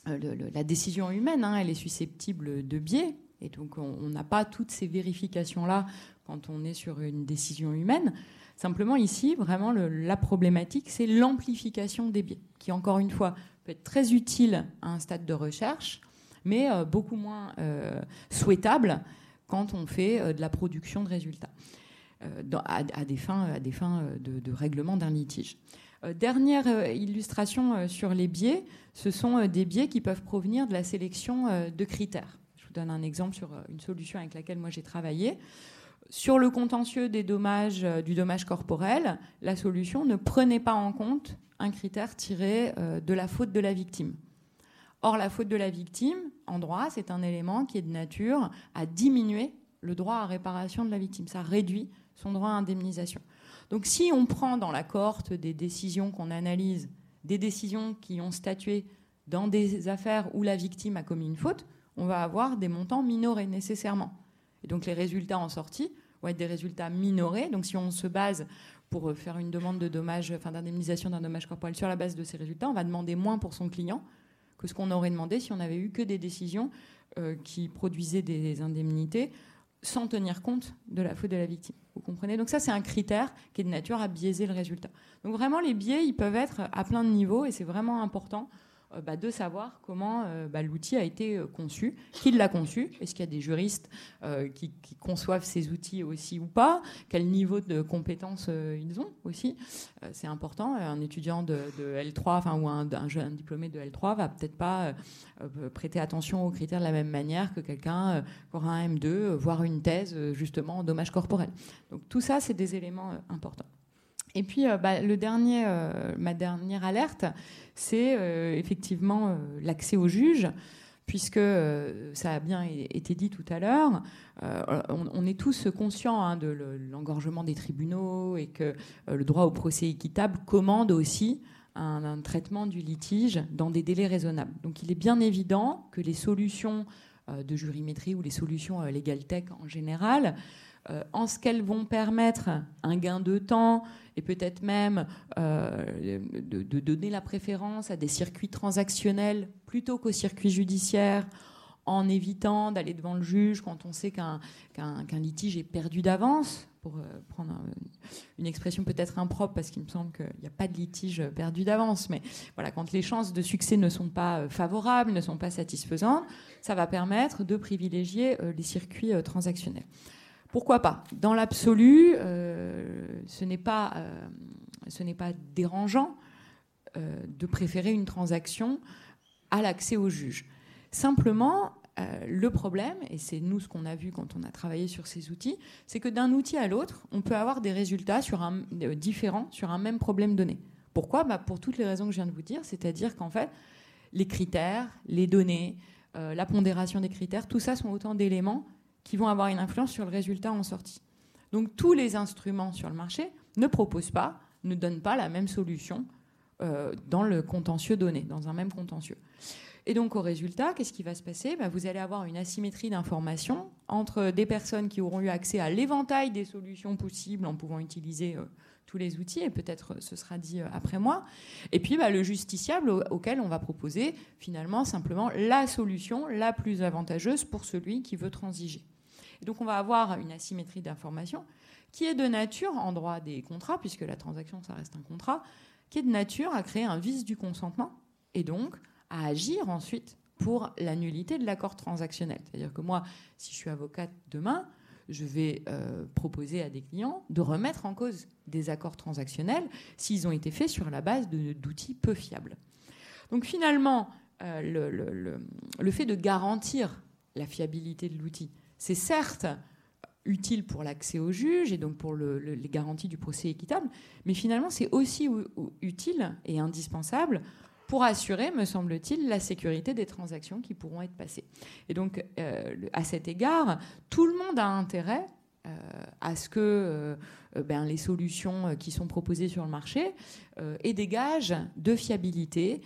la décision humaine, hein, elle est susceptible de biais, et donc on n'a pas toutes ces vérifications-là quand on est sur une décision humaine. Simplement ici, vraiment, la problématique, c'est l'amplification des biais, qui encore une fois peut être très utile à un stade de recherche, mais euh, beaucoup moins euh, souhaitable quand on fait euh, de la production de résultats, à, des fins, à des fins de, de règlement d'un litige. Dernière illustration sur les biais, ce sont des biais qui peuvent provenir de la sélection de critères. Je vous donne un exemple sur une solution avec laquelle moi j'ai travaillé. Sur le contentieux des dommages, euh, du dommage corporel, la solution ne prenait pas en compte un critère tiré euh, de la faute de la victime. Or, la faute de la victime, en droit, c'est un élément qui est de nature à diminuer le droit à réparation de la victime. Ça réduit son droit à indemnisation. Donc, si on prend dans la cohorte des décisions qu'on analyse, des décisions qui ont statué dans des affaires où la victime a commis une faute, on va avoir des montants minorés nécessairement. Et donc les résultats en sortie vont être des résultats minorés. Donc si on se base pour faire une demande de dommage, enfin d'indemnisation d'un dommage corporel sur la base de ces résultats, on va demander moins pour son client que ce qu'on aurait demandé si on n'avait eu que des décisions euh, qui produisaient des indemnités sans tenir compte de la faute de la victime. Vous comprenez? Donc ça, c'est un critère qui est de nature à biaiser le résultat. Donc vraiment, les biais, ils peuvent être à plein de niveaux et c'est vraiment important bah, de savoir comment euh, bah, l'outil a été euh, conçu, qui l'a conçu, est-ce qu'il y a des juristes qui, conçoivent ces outils aussi ou pas, quel niveau de compétences ils ont aussi, c'est important. Un étudiant de, L3, enfin ou un, un, diplômé de L3 va peut-être pas prêter attention aux critères de la même manière que quelqu'un qui aura un M2, voire une thèse justement en dommages corporels. Donc tout ça, c'est des éléments importants. Et puis, bah, le dernier, ma dernière alerte, c'est euh, effectivement euh, l'accès au juge puisque euh, ça a bien été dit tout à l'heure, on, est tous conscients hein, de l'engorgement des tribunaux et que le droit au procès équitable commande aussi un, traitement du litige dans des délais raisonnables. Donc il est bien évident que les solutions de jurimétrie ou les solutions legal tech en général euh, en ce qu'elles vont permettre un gain de temps et peut-être même euh, de, donner la préférence à des circuits transactionnels plutôt qu'aux circuits judiciaires en évitant d'aller devant le juge quand on sait qu'un litige est perdu d'avance, pour euh, prendre une expression peut-être impropre, parce qu'il me semble qu'il n'y a pas de litige perdu d'avance, mais voilà, quand les chances de succès ne sont pas favorables, ne sont pas satisfaisantes, ça va permettre de privilégier les circuits transactionnels. Pourquoi pas? Dans l'absolu, euh, ce n'est pas, euh, dérangeant euh, de préférer une transaction à l'accès au juge. Simplement, le problème, et c'est nous ce qu'on a vu quand on a travaillé sur ces outils, c'est que d'un outil à l'autre, on peut avoir des résultats différents sur un même problème donné. Pourquoi? Bah Pour toutes les raisons que je viens de vous dire, c'est-à-dire qu'en fait, les critères, les données, la pondération des critères, tout ça sont autant d'éléments qui vont avoir une influence sur le résultat en sortie. Donc tous les instruments sur le marché ne proposent pas, ne donnent pas la même solution euh, dans le contentieux donné, dans un même contentieux. Et donc au résultat, qu'est-ce qui va se passer? Ben, Vous allez avoir une asymétrie d'information entre des personnes qui auront eu accès à l'éventail des solutions possibles en pouvant utiliser euh, tous les outils, et peut-être ce sera dit euh, après moi, et puis ben, le justiciable auquel on va proposer finalement simplement la solution la plus avantageuse pour celui qui veut transiger donc on va avoir une asymétrie d'information qui est de nature, en droit des contrats, puisque la transaction, ça reste un contrat, qui est de nature à créer un vice du consentement et donc à agir ensuite pour la nullité de l'accord transactionnel. C'est-à-dire que moi, si je suis avocate demain, je vais euh, proposer à des clients de remettre en cause des accords transactionnels s'ils ont été faits sur la base d'outils peu fiables. Donc finalement, euh, le, fait de garantir la fiabilité de l'outil, c'est certes utile pour l'accès au juge et donc pour les garanties du procès équitable, mais finalement c'est aussi utile et indispensable pour assurer, me semble-t-il, la sécurité des transactions qui pourront être passées. Et donc, euh, à cet égard, tout le monde a intérêt euh, à ce que euh, ben, les solutions qui sont proposées sur le marché aient des gages de fiabilité,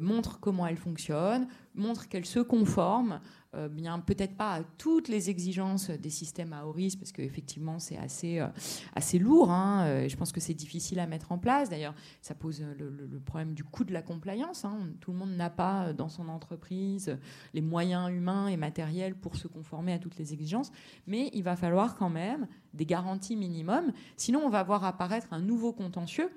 montrent comment elles fonctionnent, montrent qu'elles se conforment euh, bien peut-être pas à toutes les exigences des systèmes risque, parce qu'effectivement c'est assez, euh, assez lourd. Hein, euh, je pense que c'est difficile à mettre en place. D'ailleurs, ça pose le, problème du coût de la compliance. Hein. Tout le monde n'a pas dans son entreprise les moyens humains et matériels pour se conformer à toutes les exigences, mais il va falloir quand même des garanties minimum. Sinon, on va voir apparaître un nouveau contentieux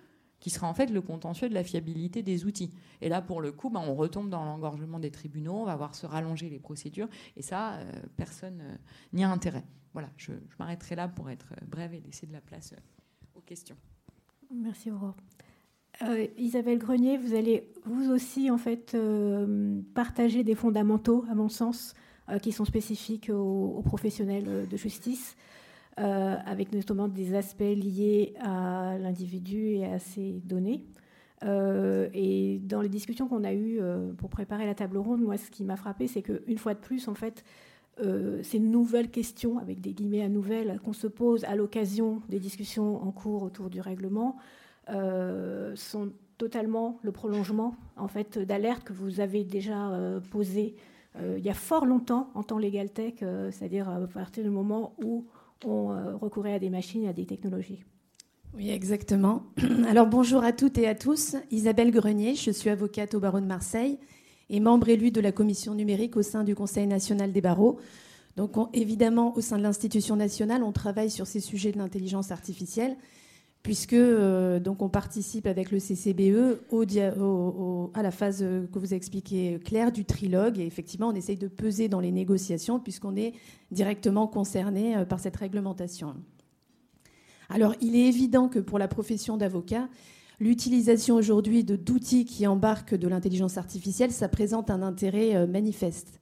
qui sera en fait le contentieux de la fiabilité des outils. Et là, pour le coup, ben, on retombe dans l'engorgement des tribunaux, on va voir se rallonger les procédures, et ça, euh, personne euh, n'y a intérêt. Voilà, je, m'arrêterai là pour être euh, brève et laisser de la place aux questions. Merci Aurore. Isabelle Grenier, vous allez vous aussi en fait partager des fondamentaux, à mon sens, qui sont spécifiques aux professionnels de justice. Euh, avec notamment des aspects liés à l'individu et à ses données. Euh, et dans les discussions qu'on a eues euh, pour préparer la table ronde, moi, ce qui m'a frappé, c'est qu'une fois de plus, en fait, ces nouvelles questions, avec des guillemets à nouvelles, qu'on se pose à l'occasion des discussions en cours autour du règlement, sont totalement le prolongement en fait d'alertes que vous avez déjà posées il y a fort longtemps en temps légal tech, c'est-à-dire à partir du moment où on euh, recourait à des machines et à des technologies. Oui, exactement. Alors bonjour à toutes et à tous. Isabelle Grenier, je suis avocate au barreau de Marseille et membre élue de la commission numérique au sein du Conseil national des barreaux. Donc évidemment, au sein de l'institution nationale, on travaille sur ces sujets de l'intelligence artificielle, puisque euh, donc on participe avec le CCBE à la phase que vous a expliqué Claire du trilogue et effectivement on essaye de peser dans les négociations puisqu'on est directement concerné euh, par cette réglementation. Alors il est évident que pour la profession d'avocat, l'utilisation aujourd'hui d'outils qui embarquent de l'intelligence artificielle, ça présente un intérêt euh, manifeste.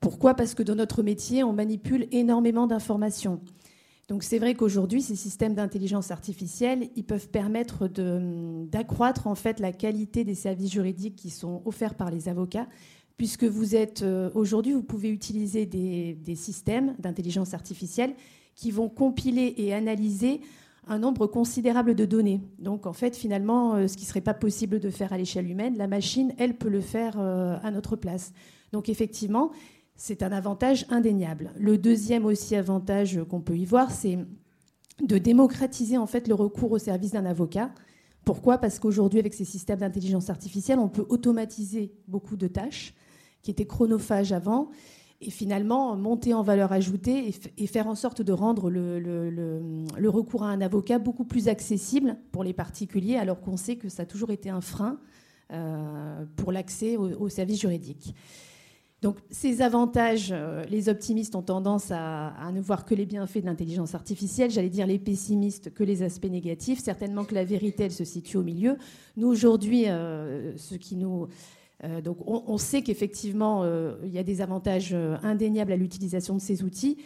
Pourquoi? Parce que dans notre métier, on manipule énormément d'informations. Donc c'est vrai qu'aujourd'hui, ces systèmes d'intelligence artificielle, ils peuvent permettre d'accroître en fait la qualité des services juridiques qui sont offerts par les avocats, puisque vous êtes euh, aujourd'hui, vous pouvez utiliser des, des systèmes d'intelligence artificielle qui vont compiler et analyser un nombre considérable de données. Donc en fait, finalement, euh, ce qui ne serait pas possible de faire à l'échelle humaine, la machine, elle peut le faire euh, à notre place. Donc effectivement, c'est un avantage indéniable. Le deuxième aussi avantage qu'on peut y voir, c'est de démocratiser en fait le recours au service d'un avocat. Pourquoi? Parce qu'aujourd'hui, avec ces systèmes d'intelligence artificielle, on peut automatiser beaucoup de tâches qui étaient chronophages avant et finalement monter en valeur ajoutée et, faire en sorte de rendre le, recours à un avocat beaucoup plus accessible pour les particuliers, alors qu'on sait que ça a toujours été un frein euh, pour l'accès aux services juridiques. Donc ces avantages, euh, les optimistes ont tendance à, ne voir que les bienfaits de l'intelligence artificielle, j'allais dire les pessimistes que les aspects négatifs. Certainement que la vérité, elle se situe au milieu. Nous, aujourd'hui, euh, ce qui nous... Euh, donc on, sait qu'effectivement, il y a des avantages indéniables à l'utilisation de ces outils.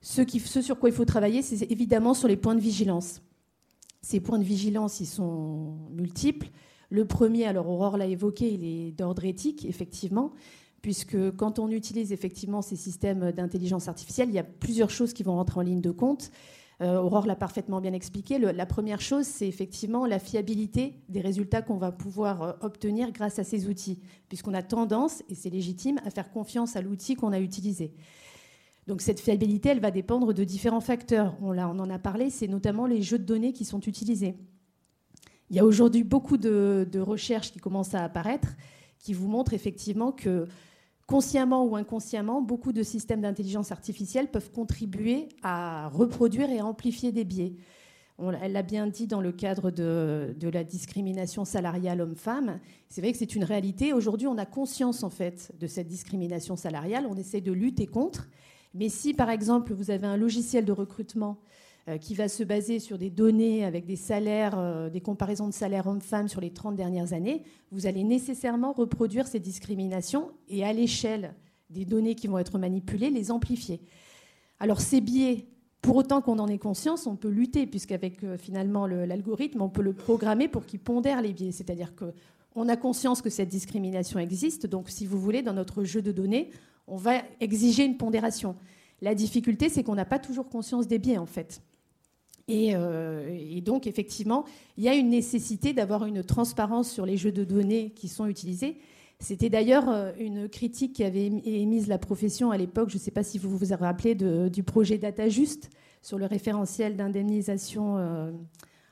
Ce, sur quoi il faut travailler, c'est évidemment sur les points de vigilance. Ces points de vigilance, ils sont multiples. Le premier, alors Aurore l'a évoqué, il est d'ordre éthique, effectivement puisque quand on utilise effectivement ces systèmes d'intelligence artificielle, il y a plusieurs choses qui vont rentrer en ligne de compte. Euh, Aurore l'a parfaitement bien expliqué. la première chose, c'est effectivement la fiabilité des résultats qu'on va pouvoir euh, obtenir grâce à ces outils, puisqu'on a tendance, et c'est légitime, à faire confiance à l'outil qu'on a utilisé. Donc cette fiabilité, elle va dépendre de différents facteurs. On, en a parlé, c'est notamment les jeux de données qui sont utilisés. Il y a aujourd'hui beaucoup de recherches qui commencent à apparaître qui vous montrent effectivement que consciemment ou inconsciemment, beaucoup de systèmes d'intelligence artificielle peuvent contribuer à reproduire et amplifier des biais. elle l'a bien dit dans le cadre de, la discrimination salariale homme-femme. C'est vrai que c'est une réalité. Aujourd'hui, on a conscience en fait de cette discrimination salariale. On essaie de lutter contre. Mais si, par exemple, vous avez un logiciel de recrutement qui va se baser sur des données avec des salaires, euh, des comparaisons de salaires hommes-femmes sur les 30 dernières années, vous allez nécessairement reproduire ces discriminations et à l'échelle des données qui vont être manipulées, les amplifier. Alors ces biais, pour autant qu'on en ait conscience, on peut lutter, puisqu'avec euh, finalement l'algorithme, on peut le programmer pour qu'il pondère les biais. C'est-à-dire qu'on a conscience que cette discrimination existe, donc si vous voulez, dans notre jeu de données, on va exiger une pondération. La difficulté, c'est qu'on n'a pas toujours conscience des biais, en fait. Euh, et, donc, effectivement, il y a une nécessité d'avoir une transparence sur les jeux de données qui sont utilisés. C'était d'ailleurs euh, une critique qui avait émise la profession à l'époque, je ne sais pas si vous vous rappelez, du projet DataJust sur le référentiel d'indemnisation euh,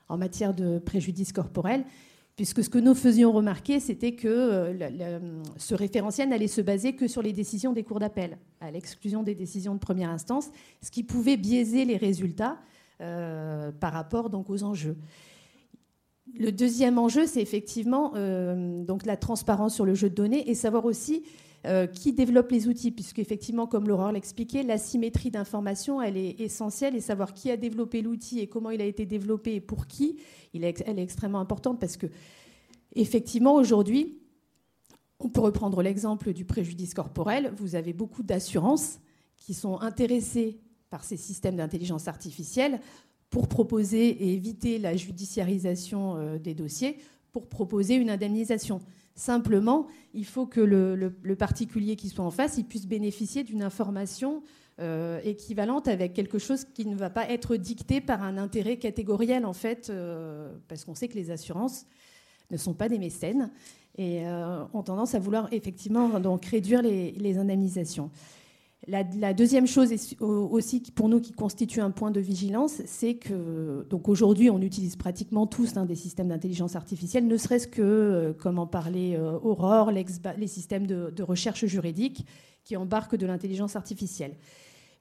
en matière de préjudice corporel, puisque ce que nous faisions remarquer, c'était que ce référentiel n'allait se baser que sur les décisions des cours d'appel, à l'exclusion des décisions de première instance, ce qui pouvait biaiser les résultats euh, par rapport donc aux enjeux. Le deuxième enjeu, c'est effectivement euh, donc la transparence sur le jeu de données et savoir aussi euh, qui développe les outils, puisque effectivement, comme Laurent l'expliquait, l'asymétrie d'information, elle est essentielle et savoir qui a développé l'outil et comment il a été développé et pour qui, elle est extrêmement importante parce que effectivement, aujourd'hui, on peut reprendre l'exemple du préjudice corporel. Vous avez beaucoup d'assurances qui sont intéressées par ces systèmes d'intelligence artificielle pour proposer et éviter la judiciarisation euh, des dossiers, pour proposer une indemnisation. Simplement, il faut que le, particulier qui soit en face il puisse bénéficier d'une information euh, équivalente avec quelque chose qui ne va pas être dicté par un intérêt catégoriel, en fait, euh, parce qu'on sait que les assurances ne sont pas des mécènes et ont tendance à vouloir effectivement donc réduire les indemnisations. La, deuxième chose aussi pour nous qui constitue un point de vigilance, c'est que donc aujourd'hui on utilise pratiquement tous hein, des systèmes d'intelligence artificielle, ne serait-ce que, euh, comme euh, Aurore, les systèmes de, de, recherche juridique qui embarquent de l'intelligence artificielle.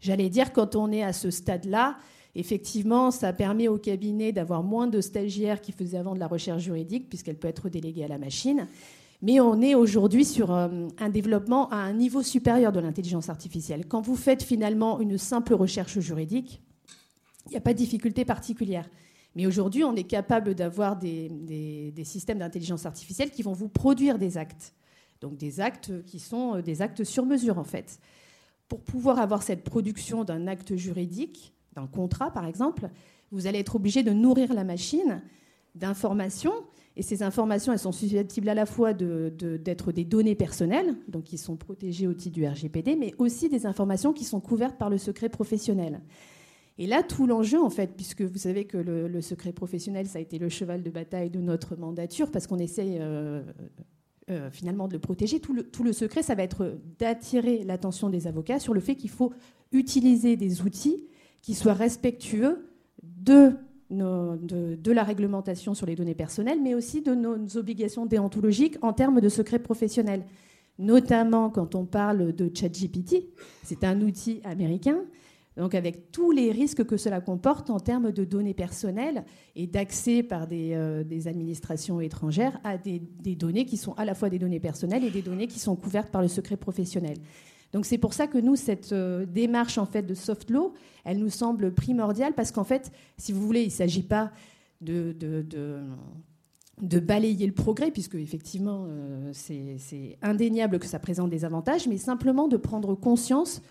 J'allais dire quand on est à ce stade-là, Effectivement, ça permet au cabinet d'avoir moins de stagiaires qui faisaient avant de la recherche juridique, puisqu'elle peut être déléguée à la machine. Mais on est aujourd'hui sur euh, un développement à un niveau supérieur de l'intelligence artificielle. Quand vous faites finalement une simple recherche juridique, il n'y a pas de difficulté particulière. Mais aujourd'hui, on est capable d'avoir des, systèmes d'intelligence artificielle qui vont vous produire des actes. Donc des actes qui sont euh, des actes sur mesure, en fait. Pour pouvoir avoir cette production d'un acte juridique, d'un contrat par exemple, vous allez être obligé de nourrir la machine d'informations. Et ces informations, elles sont susceptibles à la fois d'être des données personnelles, donc qui sont protégées au titre du RGPD, mais aussi des informations qui sont couvertes par le secret professionnel. Et là, tout l'enjeu, en fait, puisque vous savez que le, secret professionnel, ça a été le cheval de bataille de notre mandature, parce qu'on essaye euh, euh, finalement de le protéger, tout le, secret, ça va être d'attirer l'attention des avocats sur le fait qu'il faut utiliser des outils qui soit respectueux de, de, la réglementation sur les données personnelles, mais aussi de nos obligations déontologiques en termes de secret professionnel. Notamment quand on parle de ChatGPT, c'est un outil américain, donc avec tous les risques que cela comporte en termes de données personnelles et d'accès par des, euh, administrations étrangères à des, des, données qui sont à la fois des données personnelles et des données qui sont couvertes par le secret professionnel. Donc c'est pour ça que nous, cette euh, démarche en fait de soft law, elle nous semble primordiale parce qu'en fait, si vous voulez, il ne s'agit pas de, balayer le progrès, puisque effectivement, euh, c'est indéniable que ça présente des avantages, mais simplement de prendre conscience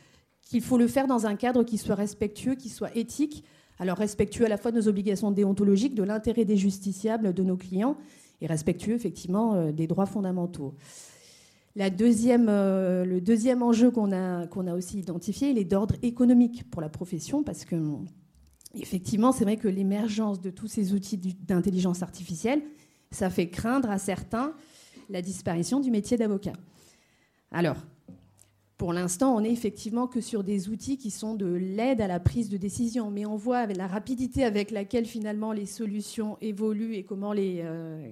qu'il faut le faire dans un cadre qui soit respectueux, qui soit éthique, alors respectueux à la fois de nos obligations déontologiques, de l'intérêt des justiciables, de nos clients, et respectueux effectivement euh, des droits fondamentaux. Euh, le deuxième enjeu qu'on a, qu'on a aussi identifié, il est d'ordre économique pour la profession, parce que effectivement, c'est vrai que l'émergence de tous ces outils d'intelligence artificielle, ça fait craindre à certains la disparition du métier d'avocat. Alors, pour l'instant, on n'est effectivement que sur des outils qui sont de l'aide à la prise de décision, mais on voit la rapidité avec laquelle finalement les solutions évoluent et comment les, euh,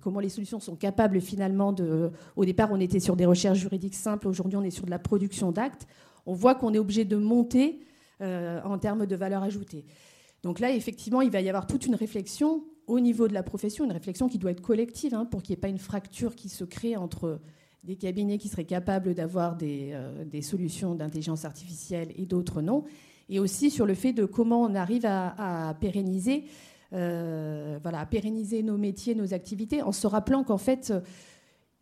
comment les solutions sont capables finalement de... Au départ, on était sur des recherches juridiques simples, aujourd'hui on est sur de la production d'actes. On voit qu'on est obligé de monter euh, en termes de valeur ajoutée. Donc là, effectivement, il va y avoir toute une réflexion au niveau de la profession, une réflexion qui doit être collective hein, pour qu'il n'y ait pas une fracture qui se crée entre des cabinets qui seraient capables d'avoir des, euh, solutions d'intelligence artificielle et d'autres non, et aussi sur le fait de comment on arrive à, pérenniser, euh, voilà, à pérenniser nos métiers, nos activités, en se rappelant qu'en fait,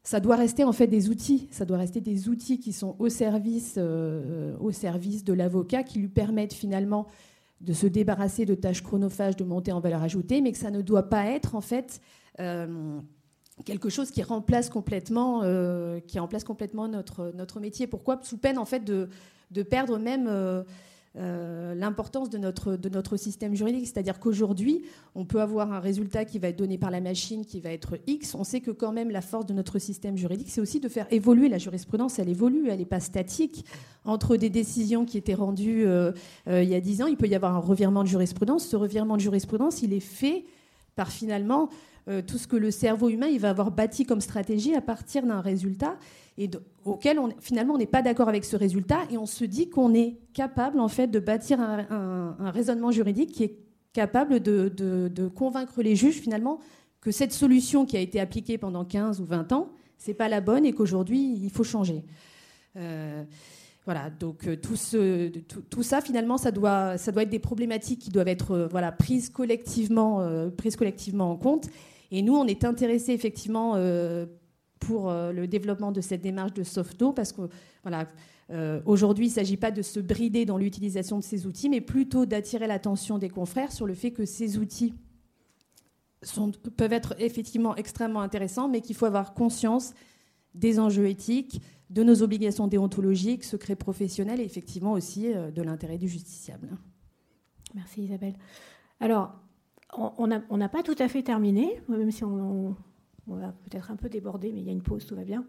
ça doit rester en fait des outils, ça doit rester des outils qui sont au service, euh, au service de l'avocat, qui lui permettent finalement de se débarrasser de tâches chronophages, de monter en valeur ajoutée, mais que ça ne doit pas être en fait quelque chose qui remplace complètement, euh, qui remplace complètement notre, notre métier. Pourquoi? Sous peine en fait de, de perdre même euh, euh, l'importance de notre, de notre système juridique. C'est-à-dire qu'aujourd'hui, on peut avoir un résultat qui va être donné par la machine, qui va être X. On sait que quand même la force de notre système juridique, c'est aussi de faire évoluer la jurisprudence. Elle évolue, elle n'est pas statique. Entre des décisions qui étaient rendues il y a 10 ans, il peut y avoir un revirement de jurisprudence. Ce revirement de jurisprudence, il est fait par finalement euh, tout ce que le cerveau humain il va avoir bâti comme stratégie à partir d'un résultat et auquel on, finalement on n'est pas d'accord avec ce résultat et on se dit qu'on est capable en fait de bâtir un, raisonnement juridique qui est capable de, convaincre les juges finalement que cette solution qui a été appliquée pendant 15 ou 20 ans, c'est pas la bonne et qu'aujourd'hui il faut changer. Euh, voilà, donc euh, tout, ça, finalement, ça doit, être des problématiques qui doivent être prises collectivement en compte. Et nous, on est intéressés effectivement euh, pour euh, le développement de cette démarche de soft law parce que euh, aujourd'hui, il ne s'agit pas de se brider dans l'utilisation de ces outils, mais plutôt d'attirer l'attention des confrères sur le fait que ces outils peuvent être effectivement extrêmement intéressants, mais qu'il faut avoir conscience des enjeux éthiques, de nos obligations déontologiques, secrets professionnels et effectivement aussi de l'intérêt du justiciable. Merci Isabelle. Alors, on n'a pas tout à fait terminé, même si on, va peut-être un peu déborder, mais il y a une pause, tout va bien.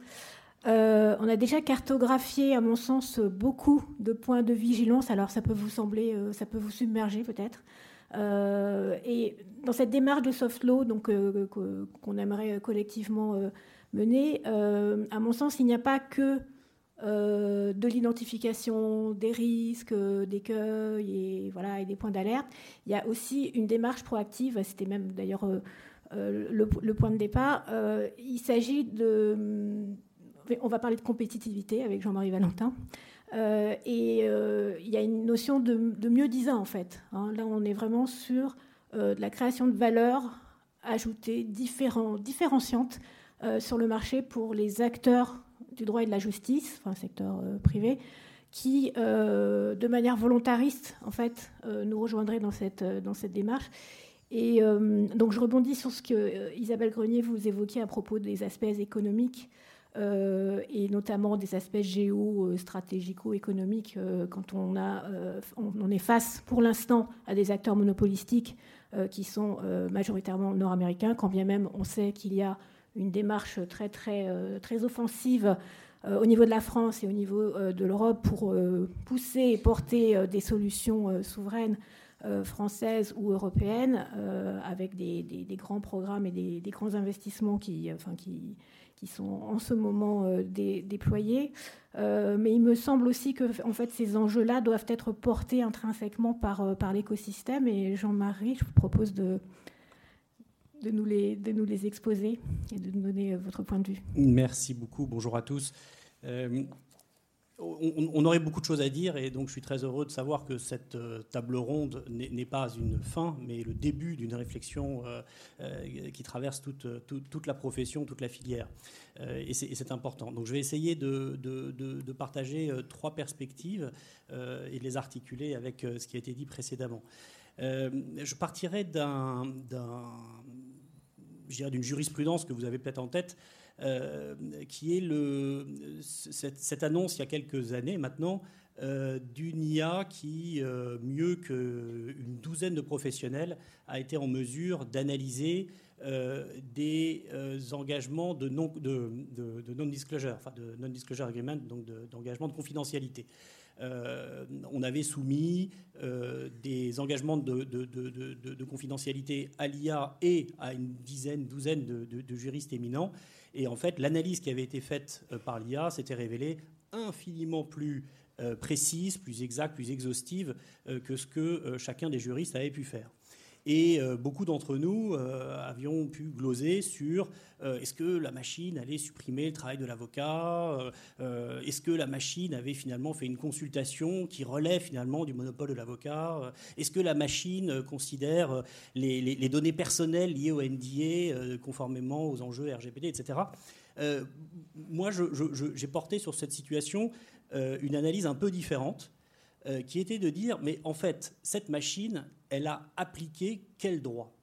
Euh, on a déjà cartographié, à mon sens, beaucoup de points de vigilance. Alors, ça peut vous sembler, euh, ça peut vous submerger peut-être. Euh, et dans cette démarche de soft law, donc qu'on aimerait collectivement mener, à mon sens, il n'y a pas que de l'identification des risques, d'écueils et, voilà, et des points d'alerte. Il y a aussi une démarche proactive, c'était même d'ailleurs le, point de départ. il s'agit de... On va parler de compétitivité avec Jean-Marie Valentin. et il y a une notion de, mieux disant en fait. Hein. Là, on est vraiment sur de la création de valeur ajoutée, différent, différenciante sur le marché pour les acteurs du droit et de la justice, enfin secteur euh, privé, qui, euh, de manière volontariste, en fait, euh, nous rejoindrait dans cette, dans cette démarche. Et donc, je rebondis sur ce que Isabelle Grenier vous évoquiez à propos des aspects économiques et notamment des aspects géostratégico-économiques quand on, a, on, est face, pour l'instant, à des acteurs monopolistiques qui sont majoritairement nord-américains, quand bien même on sait qu'il y a une démarche très, très, euh, très offensive euh, au niveau de la France et au niveau euh, de l'Europe pour pousser et porter des solutions souveraines françaises ou européennes avec des, grands programmes et des, grands investissements qui, enfin, qui, sont en ce moment déployés. mais il me semble aussi que en fait, ces enjeux-là doivent être portés intrinsèquement par, par l'écosystème. Et Jean-Marie, je vous propose de, de nous, les, de nous les exposer et de nous donner euh, votre point de vue. Merci beaucoup. Bonjour à tous. Euh, on, aurait beaucoup de choses à dire et donc je suis très heureux de savoir que cette euh, table ronde n'est pas une fin, mais le début d'une réflexion qui traverse toute, toute, la profession, toute la filière. et c'est important. Donc je vais essayer de, de, de partager trois perspectives et de les articuler avec ce qui a été dit précédemment. je partirai d'un d'une jurisprudence que vous avez peut-être en tête, euh, qui est le, cette, annonce il y a quelques années maintenant euh, d'une IA qui, euh, mieux qu'une douzaine de professionnels, a été en mesure d'analyser des engagements de non-disclosure, de, enfin de non-disclosure agreement, donc d'engagement de, confidentialité. Euh, on avait soumis euh, des engagements de, confidentialité à l'IA et à une dizaine, douzaine de, juristes éminents. Et en fait, l'analyse qui avait été faite euh, par l'IA s'était révélée infiniment plus précise, plus exacte, plus exhaustive que ce que chacun des juristes avait pu faire. Et euh, beaucoup d'entre nous euh, avions pu gloser sur euh, est-ce que la machine allait supprimer le travail de l'avocat Est-ce que la machine avait finalement fait une consultation qui relève finalement du monopole de l'avocat Est-ce que la machine considère les, données personnelles liées au NDA conformément aux enjeux RGPD, etc. moi, j'ai porté sur cette situation une analyse un peu différente qui était de dire, mais en fait, cette machine, elle a appliqué quel droit?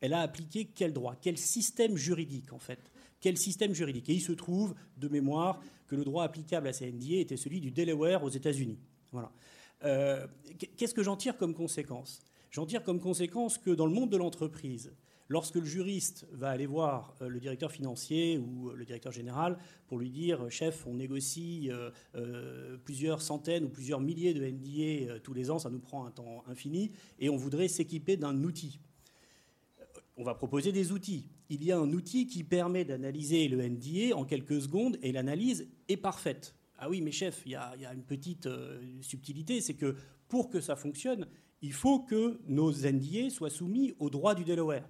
Elle a appliqué quel droit? Quel système juridique, en fait? Quel système juridique? Et il se trouve, de mémoire, que le droit applicable à ces NDA était celui du Delaware aux États-Unis. Voilà. Euh, qu'est-ce que j'en tire comme conséquence? J'en tire comme conséquence que dans le monde de l'entreprise, Lorsque le juriste va aller voir euh, le directeur financier ou le directeur général pour lui dire chef, on négocie euh, euh, plusieurs centaines ou plusieurs milliers de NDA tous les ans, ça nous prend un temps infini, et on voudrait s'équiper d'un outil. On va proposer des outils. Il y a un outil qui permet d'analyser le NDA en quelques secondes et l'analyse est parfaite. Ah oui, mais chef, il y a, une petite subtilité, c'est que pour que ça fonctionne, il faut que nos NDA soient soumis au droit du Delaware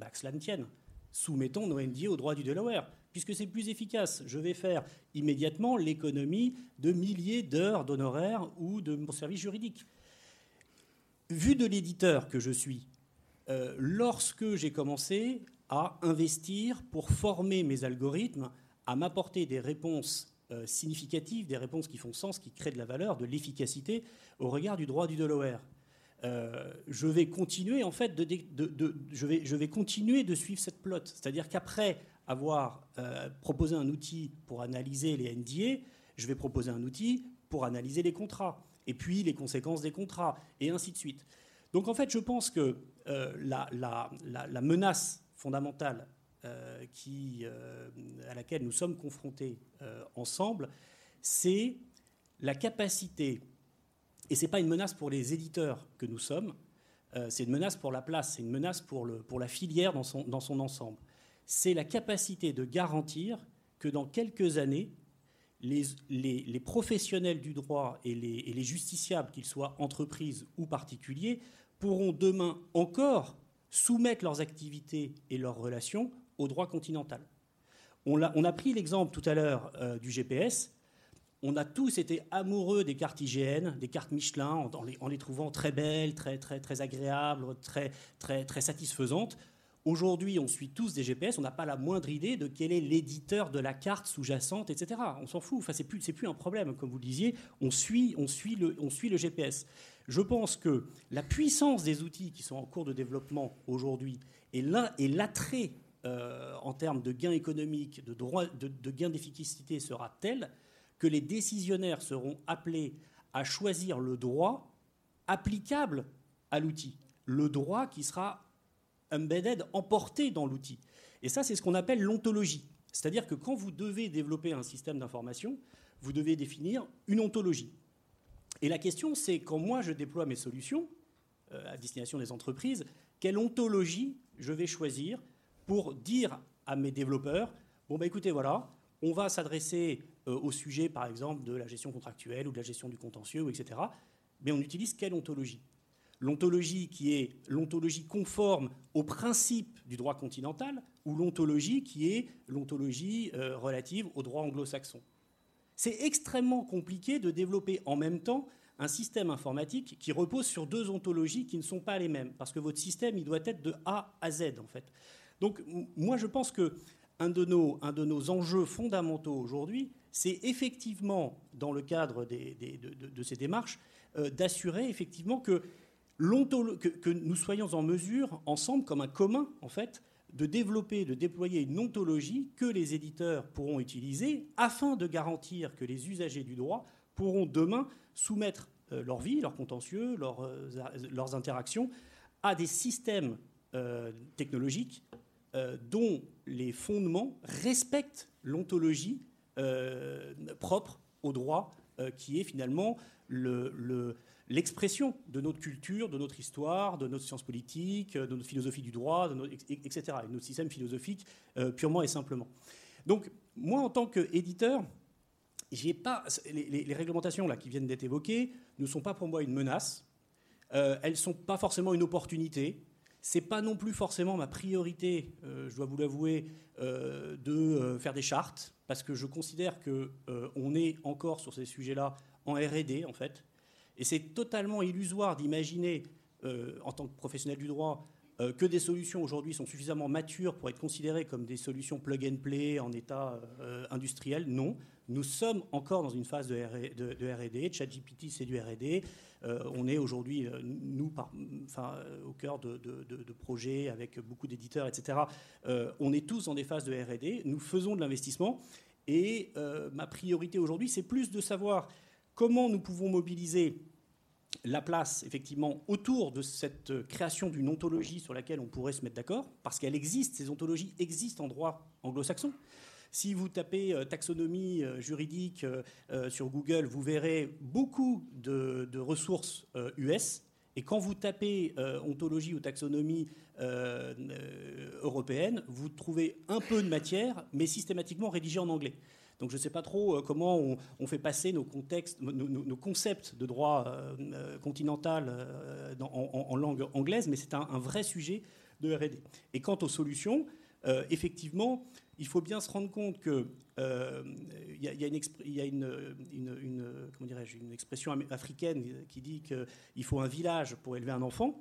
bah, que cela ne tienne. Soumettons nos NDA au droit du Delaware, puisque c'est plus efficace. Je vais faire immédiatement l'économie de milliers d'heures d'honoraires ou de mon service juridique. Vu de l'éditeur que je suis, euh, lorsque j'ai commencé à investir pour former mes algorithmes, à m'apporter des réponses euh, significatives, des réponses qui font sens, qui créent de la valeur, de l'efficacité au regard du droit du Delaware. Euh, je vais continuer en fait de, je, vais, je vais continuer de suivre cette plot. C'est-à-dire qu'après avoir euh, proposé un outil pour analyser les NDA, je vais proposer un outil pour analyser les contrats et puis les conséquences des contrats et ainsi de suite. Donc en fait, je pense que euh, la, la, la, menace fondamentale à laquelle nous sommes confrontés ensemble, c'est la capacité et ce n'est pas une menace pour les éditeurs que nous sommes, euh, c'est une menace pour la place, c'est une menace pour, le, pour la filière dans son, dans son ensemble. C'est la capacité de garantir que dans quelques années, les, professionnels du droit et les, justiciables, qu'ils soient entreprises ou particuliers, pourront demain encore soumettre leurs activités et leurs relations au droit continental. On a, pris l'exemple tout à l'heure euh, du GPS. On a tous été amoureux des cartes IGN, des cartes Michelin, en, les, trouvant très belles, très, très, très agréables, très, très, très satisfaisantes. Aujourd'hui, on suit tous des GPS, on n'a pas la moindre idée de quel est l'éditeur de la carte sous-jacente, etc. On s'en fout, enfin, c'est plus, plus un problème, comme vous le disiez, on suit, on, suit le, on suit le GPS. Je pense que la puissance des outils qui sont en cours de développement aujourd'hui et l'attrait euh, en termes de gains économiques, de, de, de gains d'efficacité sera tel que les décisionnaires seront appelés à choisir le droit applicable à l'outil, le droit qui sera embedded, emporté dans l'outil. Et ça, c'est ce qu'on appelle l'ontologie. C'est-à-dire que quand vous devez développer un système d'information, vous devez définir une ontologie. Et la question, c'est quand moi je déploie mes solutions euh, à destination des entreprises, quelle ontologie je vais choisir pour dire à mes développeurs, bon bah écoutez, voilà, on va s'adresser euh, au sujet, par exemple, de la gestion contractuelle ou de la gestion du contentieux, etc. Mais on utilise quelle ontologie? L'ontologie qui est l'ontologie conforme aux principes du droit continental ou l'ontologie qui est l'ontologie euh, relative au droit anglo-saxon? C'est extrêmement compliqué de développer en même temps un système informatique qui repose sur deux ontologies qui ne sont pas les mêmes, parce que votre système, il doit être de A à Z, en fait. Donc, moi, je pense que un de nos, enjeux fondamentaux aujourd'hui, c'est effectivement, dans le cadre de, ces démarches, euh, d'assurer effectivement que nous soyons en mesure, ensemble, comme un commun, en fait, de développer, de déployer une ontologie que les éditeurs pourront utiliser afin de garantir que les usagers du droit pourront demain soumettre euh, leur vie, leurs contentieux, euh, leurs, interactions à des systèmes euh, dont les fondements respectent l'ontologie propre au droit, qui est finalement le l'expression de notre culture, de notre histoire, de notre science politique, de notre philosophie du droit, etc., et notre système philosophique euh, purement et simplement. Donc, moi, en tant qu'éditeur, pas, les, réglementations là, qui viennent d'être évoquées ne sont pas pour moi une menace. Euh, elles sont pas forcément une opportunité. C'est pas non plus forcément ma priorité, euh, je dois vous l'avouer, de faire des chartes, parce que je considère qu'on est encore sur ces sujets-là en R&D, en fait. Et c'est totalement illusoire d'imaginer, euh, en tant que professionnel du droit, euh, que des solutions aujourd'hui sont suffisamment matures pour être considérées comme des solutions plug and play en état euh, industriel. Non, nous sommes encore dans une phase de, R&D. ChatGPT, c'est du R&D. On est aujourd'hui, nous, enfin, au cœur de, de, projets avec beaucoup d'éditeurs, etc. on est tous dans des phases de R&D. Nous faisons de l'investissement. Et ma priorité aujourd'hui, c'est plus de savoir comment nous pouvons mobiliser la place, effectivement, autour de cette création d'une ontologie sur laquelle on pourrait se mettre d'accord, parce qu'elle existe, ces ontologies existent en droit anglo-saxon. Si vous tapez euh, taxonomie euh, juridique euh, sur Google, vous verrez beaucoup de, ressources US. Et quand vous tapez ontologie ou taxonomie européenne, vous trouvez un peu de matière, mais systématiquement rédigée en anglais. Donc je ne sais pas trop comment on, fait passer nos, contextes, nos, concepts de droit continental en, langue anglaise, mais c'est un, vrai sujet de RD. Et quant aux solutions, effectivement, il faut bien se rendre compte qu'il y, a, une, expression africaine qui dit qu'il faut un village pour élever un enfant,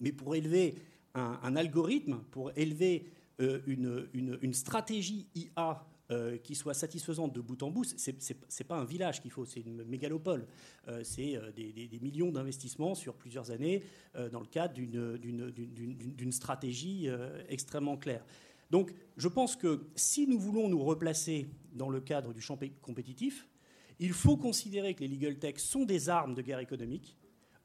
mais pour élever un, algorithme, pour élever une, une, stratégie IA euh, qui soit satisfaisante de bout en bout, ce n'est pas un village qu'il faut, c'est une mégalopole. Euh, c'est euh, des, millions d'investissements sur plusieurs années dans le cadre d'une stratégie extrêmement claire. Donc je pense que si nous voulons nous replacer dans le cadre du champ compétitif, il faut considérer que les legal tech sont des armes de guerre économique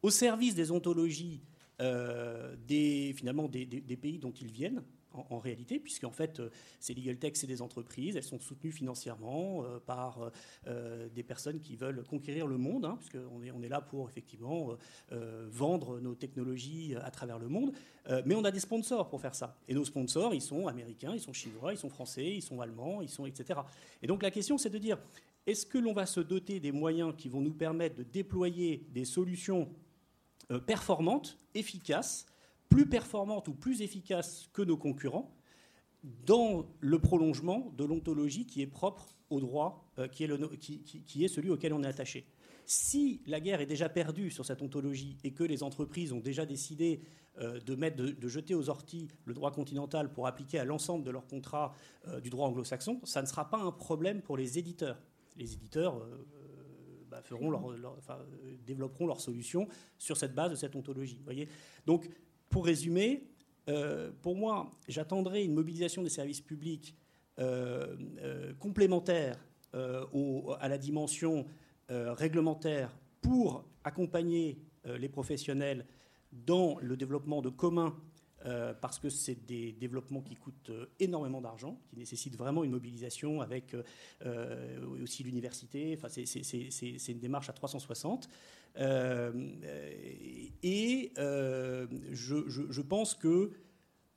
au service des ontologies des, finalement des, pays dont ils viennent, en, réalité, puisqu'en fait, euh, ces legal tech, c'est des entreprises, elles sont soutenues financièrement euh, par euh, des personnes qui veulent conquérir le monde, hein, puisqu'on est, on est là pour effectivement vendre nos technologies à travers le monde. mais on a des sponsors pour faire ça. Et nos sponsors, ils sont américains, ils sont chinois, ils sont français, ils sont allemands, ils sont etc. Et donc la question, c'est de dire, est-ce que l'on va se doter des moyens qui vont nous permettre de déployer des solutions performantes, efficaces, plus performantes ou plus efficaces que nos concurrents, dans le prolongement de l'ontologie qui est propre au droit, euh, qui, est celui auquel on est attaché si la guerre est déjà perdue sur cette ontologie et que les entreprises ont déjà décidé euh, de, mettre, de, jeter aux orties le droit continental pour appliquer à l'ensemble de leurs contrats euh, du droit anglo-saxon, ça ne sera pas un problème pour les éditeurs. Les éditeurs bah, développeront leurs solutions sur cette base de cette ontologie. Voyez Donc, pour résumer, pour moi, j'attendrai une mobilisation des services publics complémentaire à la dimension euh, réglementaire pour accompagner euh, les professionnels dans le développement de communs euh, parce que c'est des développements qui coûtent énormément d'argent, qui nécessitent vraiment une mobilisation avec aussi l'université. Enfin, c'est une démarche à 360. Et je, je, pense que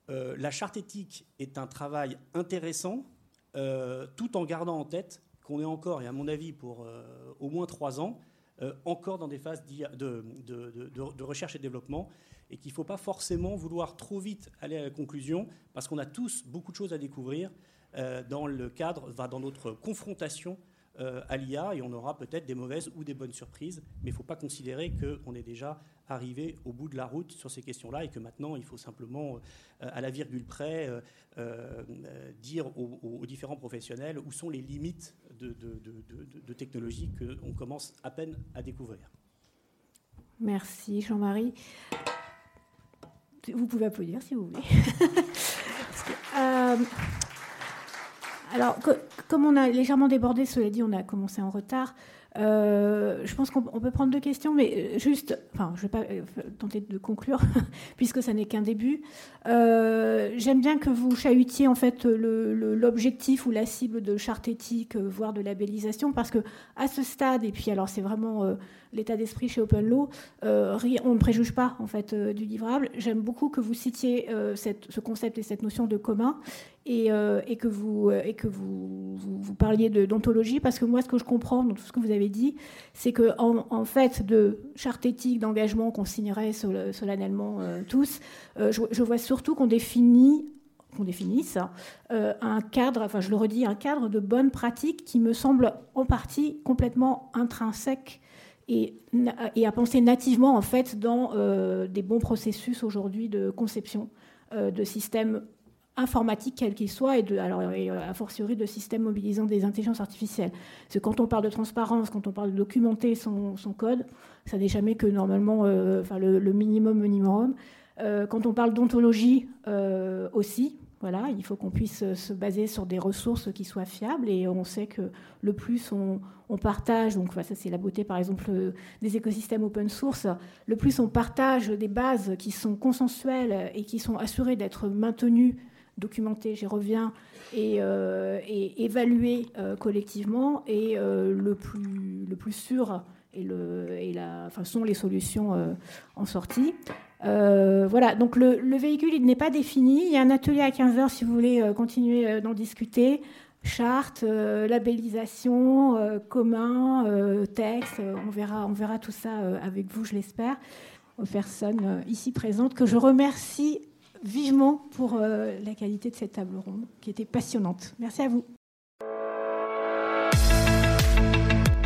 la charte éthique est un travail intéressant, tout en gardant en tête qu'on est encore, et à mon avis pour euh, au moins trois ans, euh, encore dans des phases de, recherche et développement, et qu'il ne faut pas forcément vouloir trop vite aller à la conclusion, parce qu'on a tous beaucoup de choses à découvrir euh, dans le cadre, dans notre confrontation à l'IA, et on aura peut-être des mauvaises ou des bonnes surprises, mais il ne faut pas considérer qu'on est déjà arrivé au bout de la route sur ces questions-là, et que maintenant, il faut simplement, à la virgule près, dire aux, différents professionnels où sont les limites de, de, technologies qu'on commence à peine à découvrir. Merci Jean-Marie. Vous pouvez applaudir si vous voulez. Euh, alors, comme on a légèrement débordé, cela dit, on a commencé en retard. Euh, je pense qu'on peut prendre deux questions, mais euh, juste, enfin, je ne vais pas euh, tenter de conclure, puisque ça n'est qu'un début. J'aime bien que vous chahutiez en fait l'objectif ou la cible de charte éthique, voire de labellisation, parce que à ce stade, et puis alors c'est vraiment l'état d'esprit chez Open Law, on ne préjuge pas en fait du livrable. J'aime beaucoup que vous citiez ce concept et cette notion de commun, et, que vous et que vous, vous, parliez d'ontologie, parce que moi, ce que je comprends dans tout ce que vous avez dit, c'est que en, fait de charte éthique d'engagement qu'on signerait solennellement euh, tous, euh, je, vois surtout qu'on définit qu'on euh, un cadre, enfin je le redis, un cadre de bonnes pratiques qui me semble en partie complètement intrinsèque et, et à penser nativement en fait dans des bons processus aujourd'hui de conception de systèmes informatique quel qu'il soit, et, de, alors, a fortiori de systèmes mobilisant des intelligences artificielles. Parce que quand on parle de transparence, quand on parle de documenter son, code, ça n'est jamais que normalement euh, le, minimum minimum. Euh, quand on parle d'ontologie euh, aussi, voilà, il faut qu'on puisse se baser sur des ressources qui soient fiables et on sait que le plus on, partage, donc ça c'est la beauté par exemple des écosystèmes open source, le plus on partage des bases qui sont consensuelles et qui sont assurées d'être maintenues documenté, j'y reviens, et, euh, évalué euh, collectivement, et euh, le, plus, le plus sûr et, la, enfin, sont les solutions en sortie. voilà, donc le, véhicule il n'est pas défini. Il y a un atelier à 15h si vous voulez continuer d'en discuter. Charte, labellisation, commun, texte, on verra, on verra tout ça avec vous, je l'espère, aux personnes ici présentes, que je remercie vivement pour euh, la qualité de cette table ronde qui était passionnante. Merci à vous.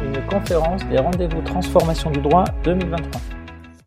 Une conférence des rendez-vous transformation du droit 2023.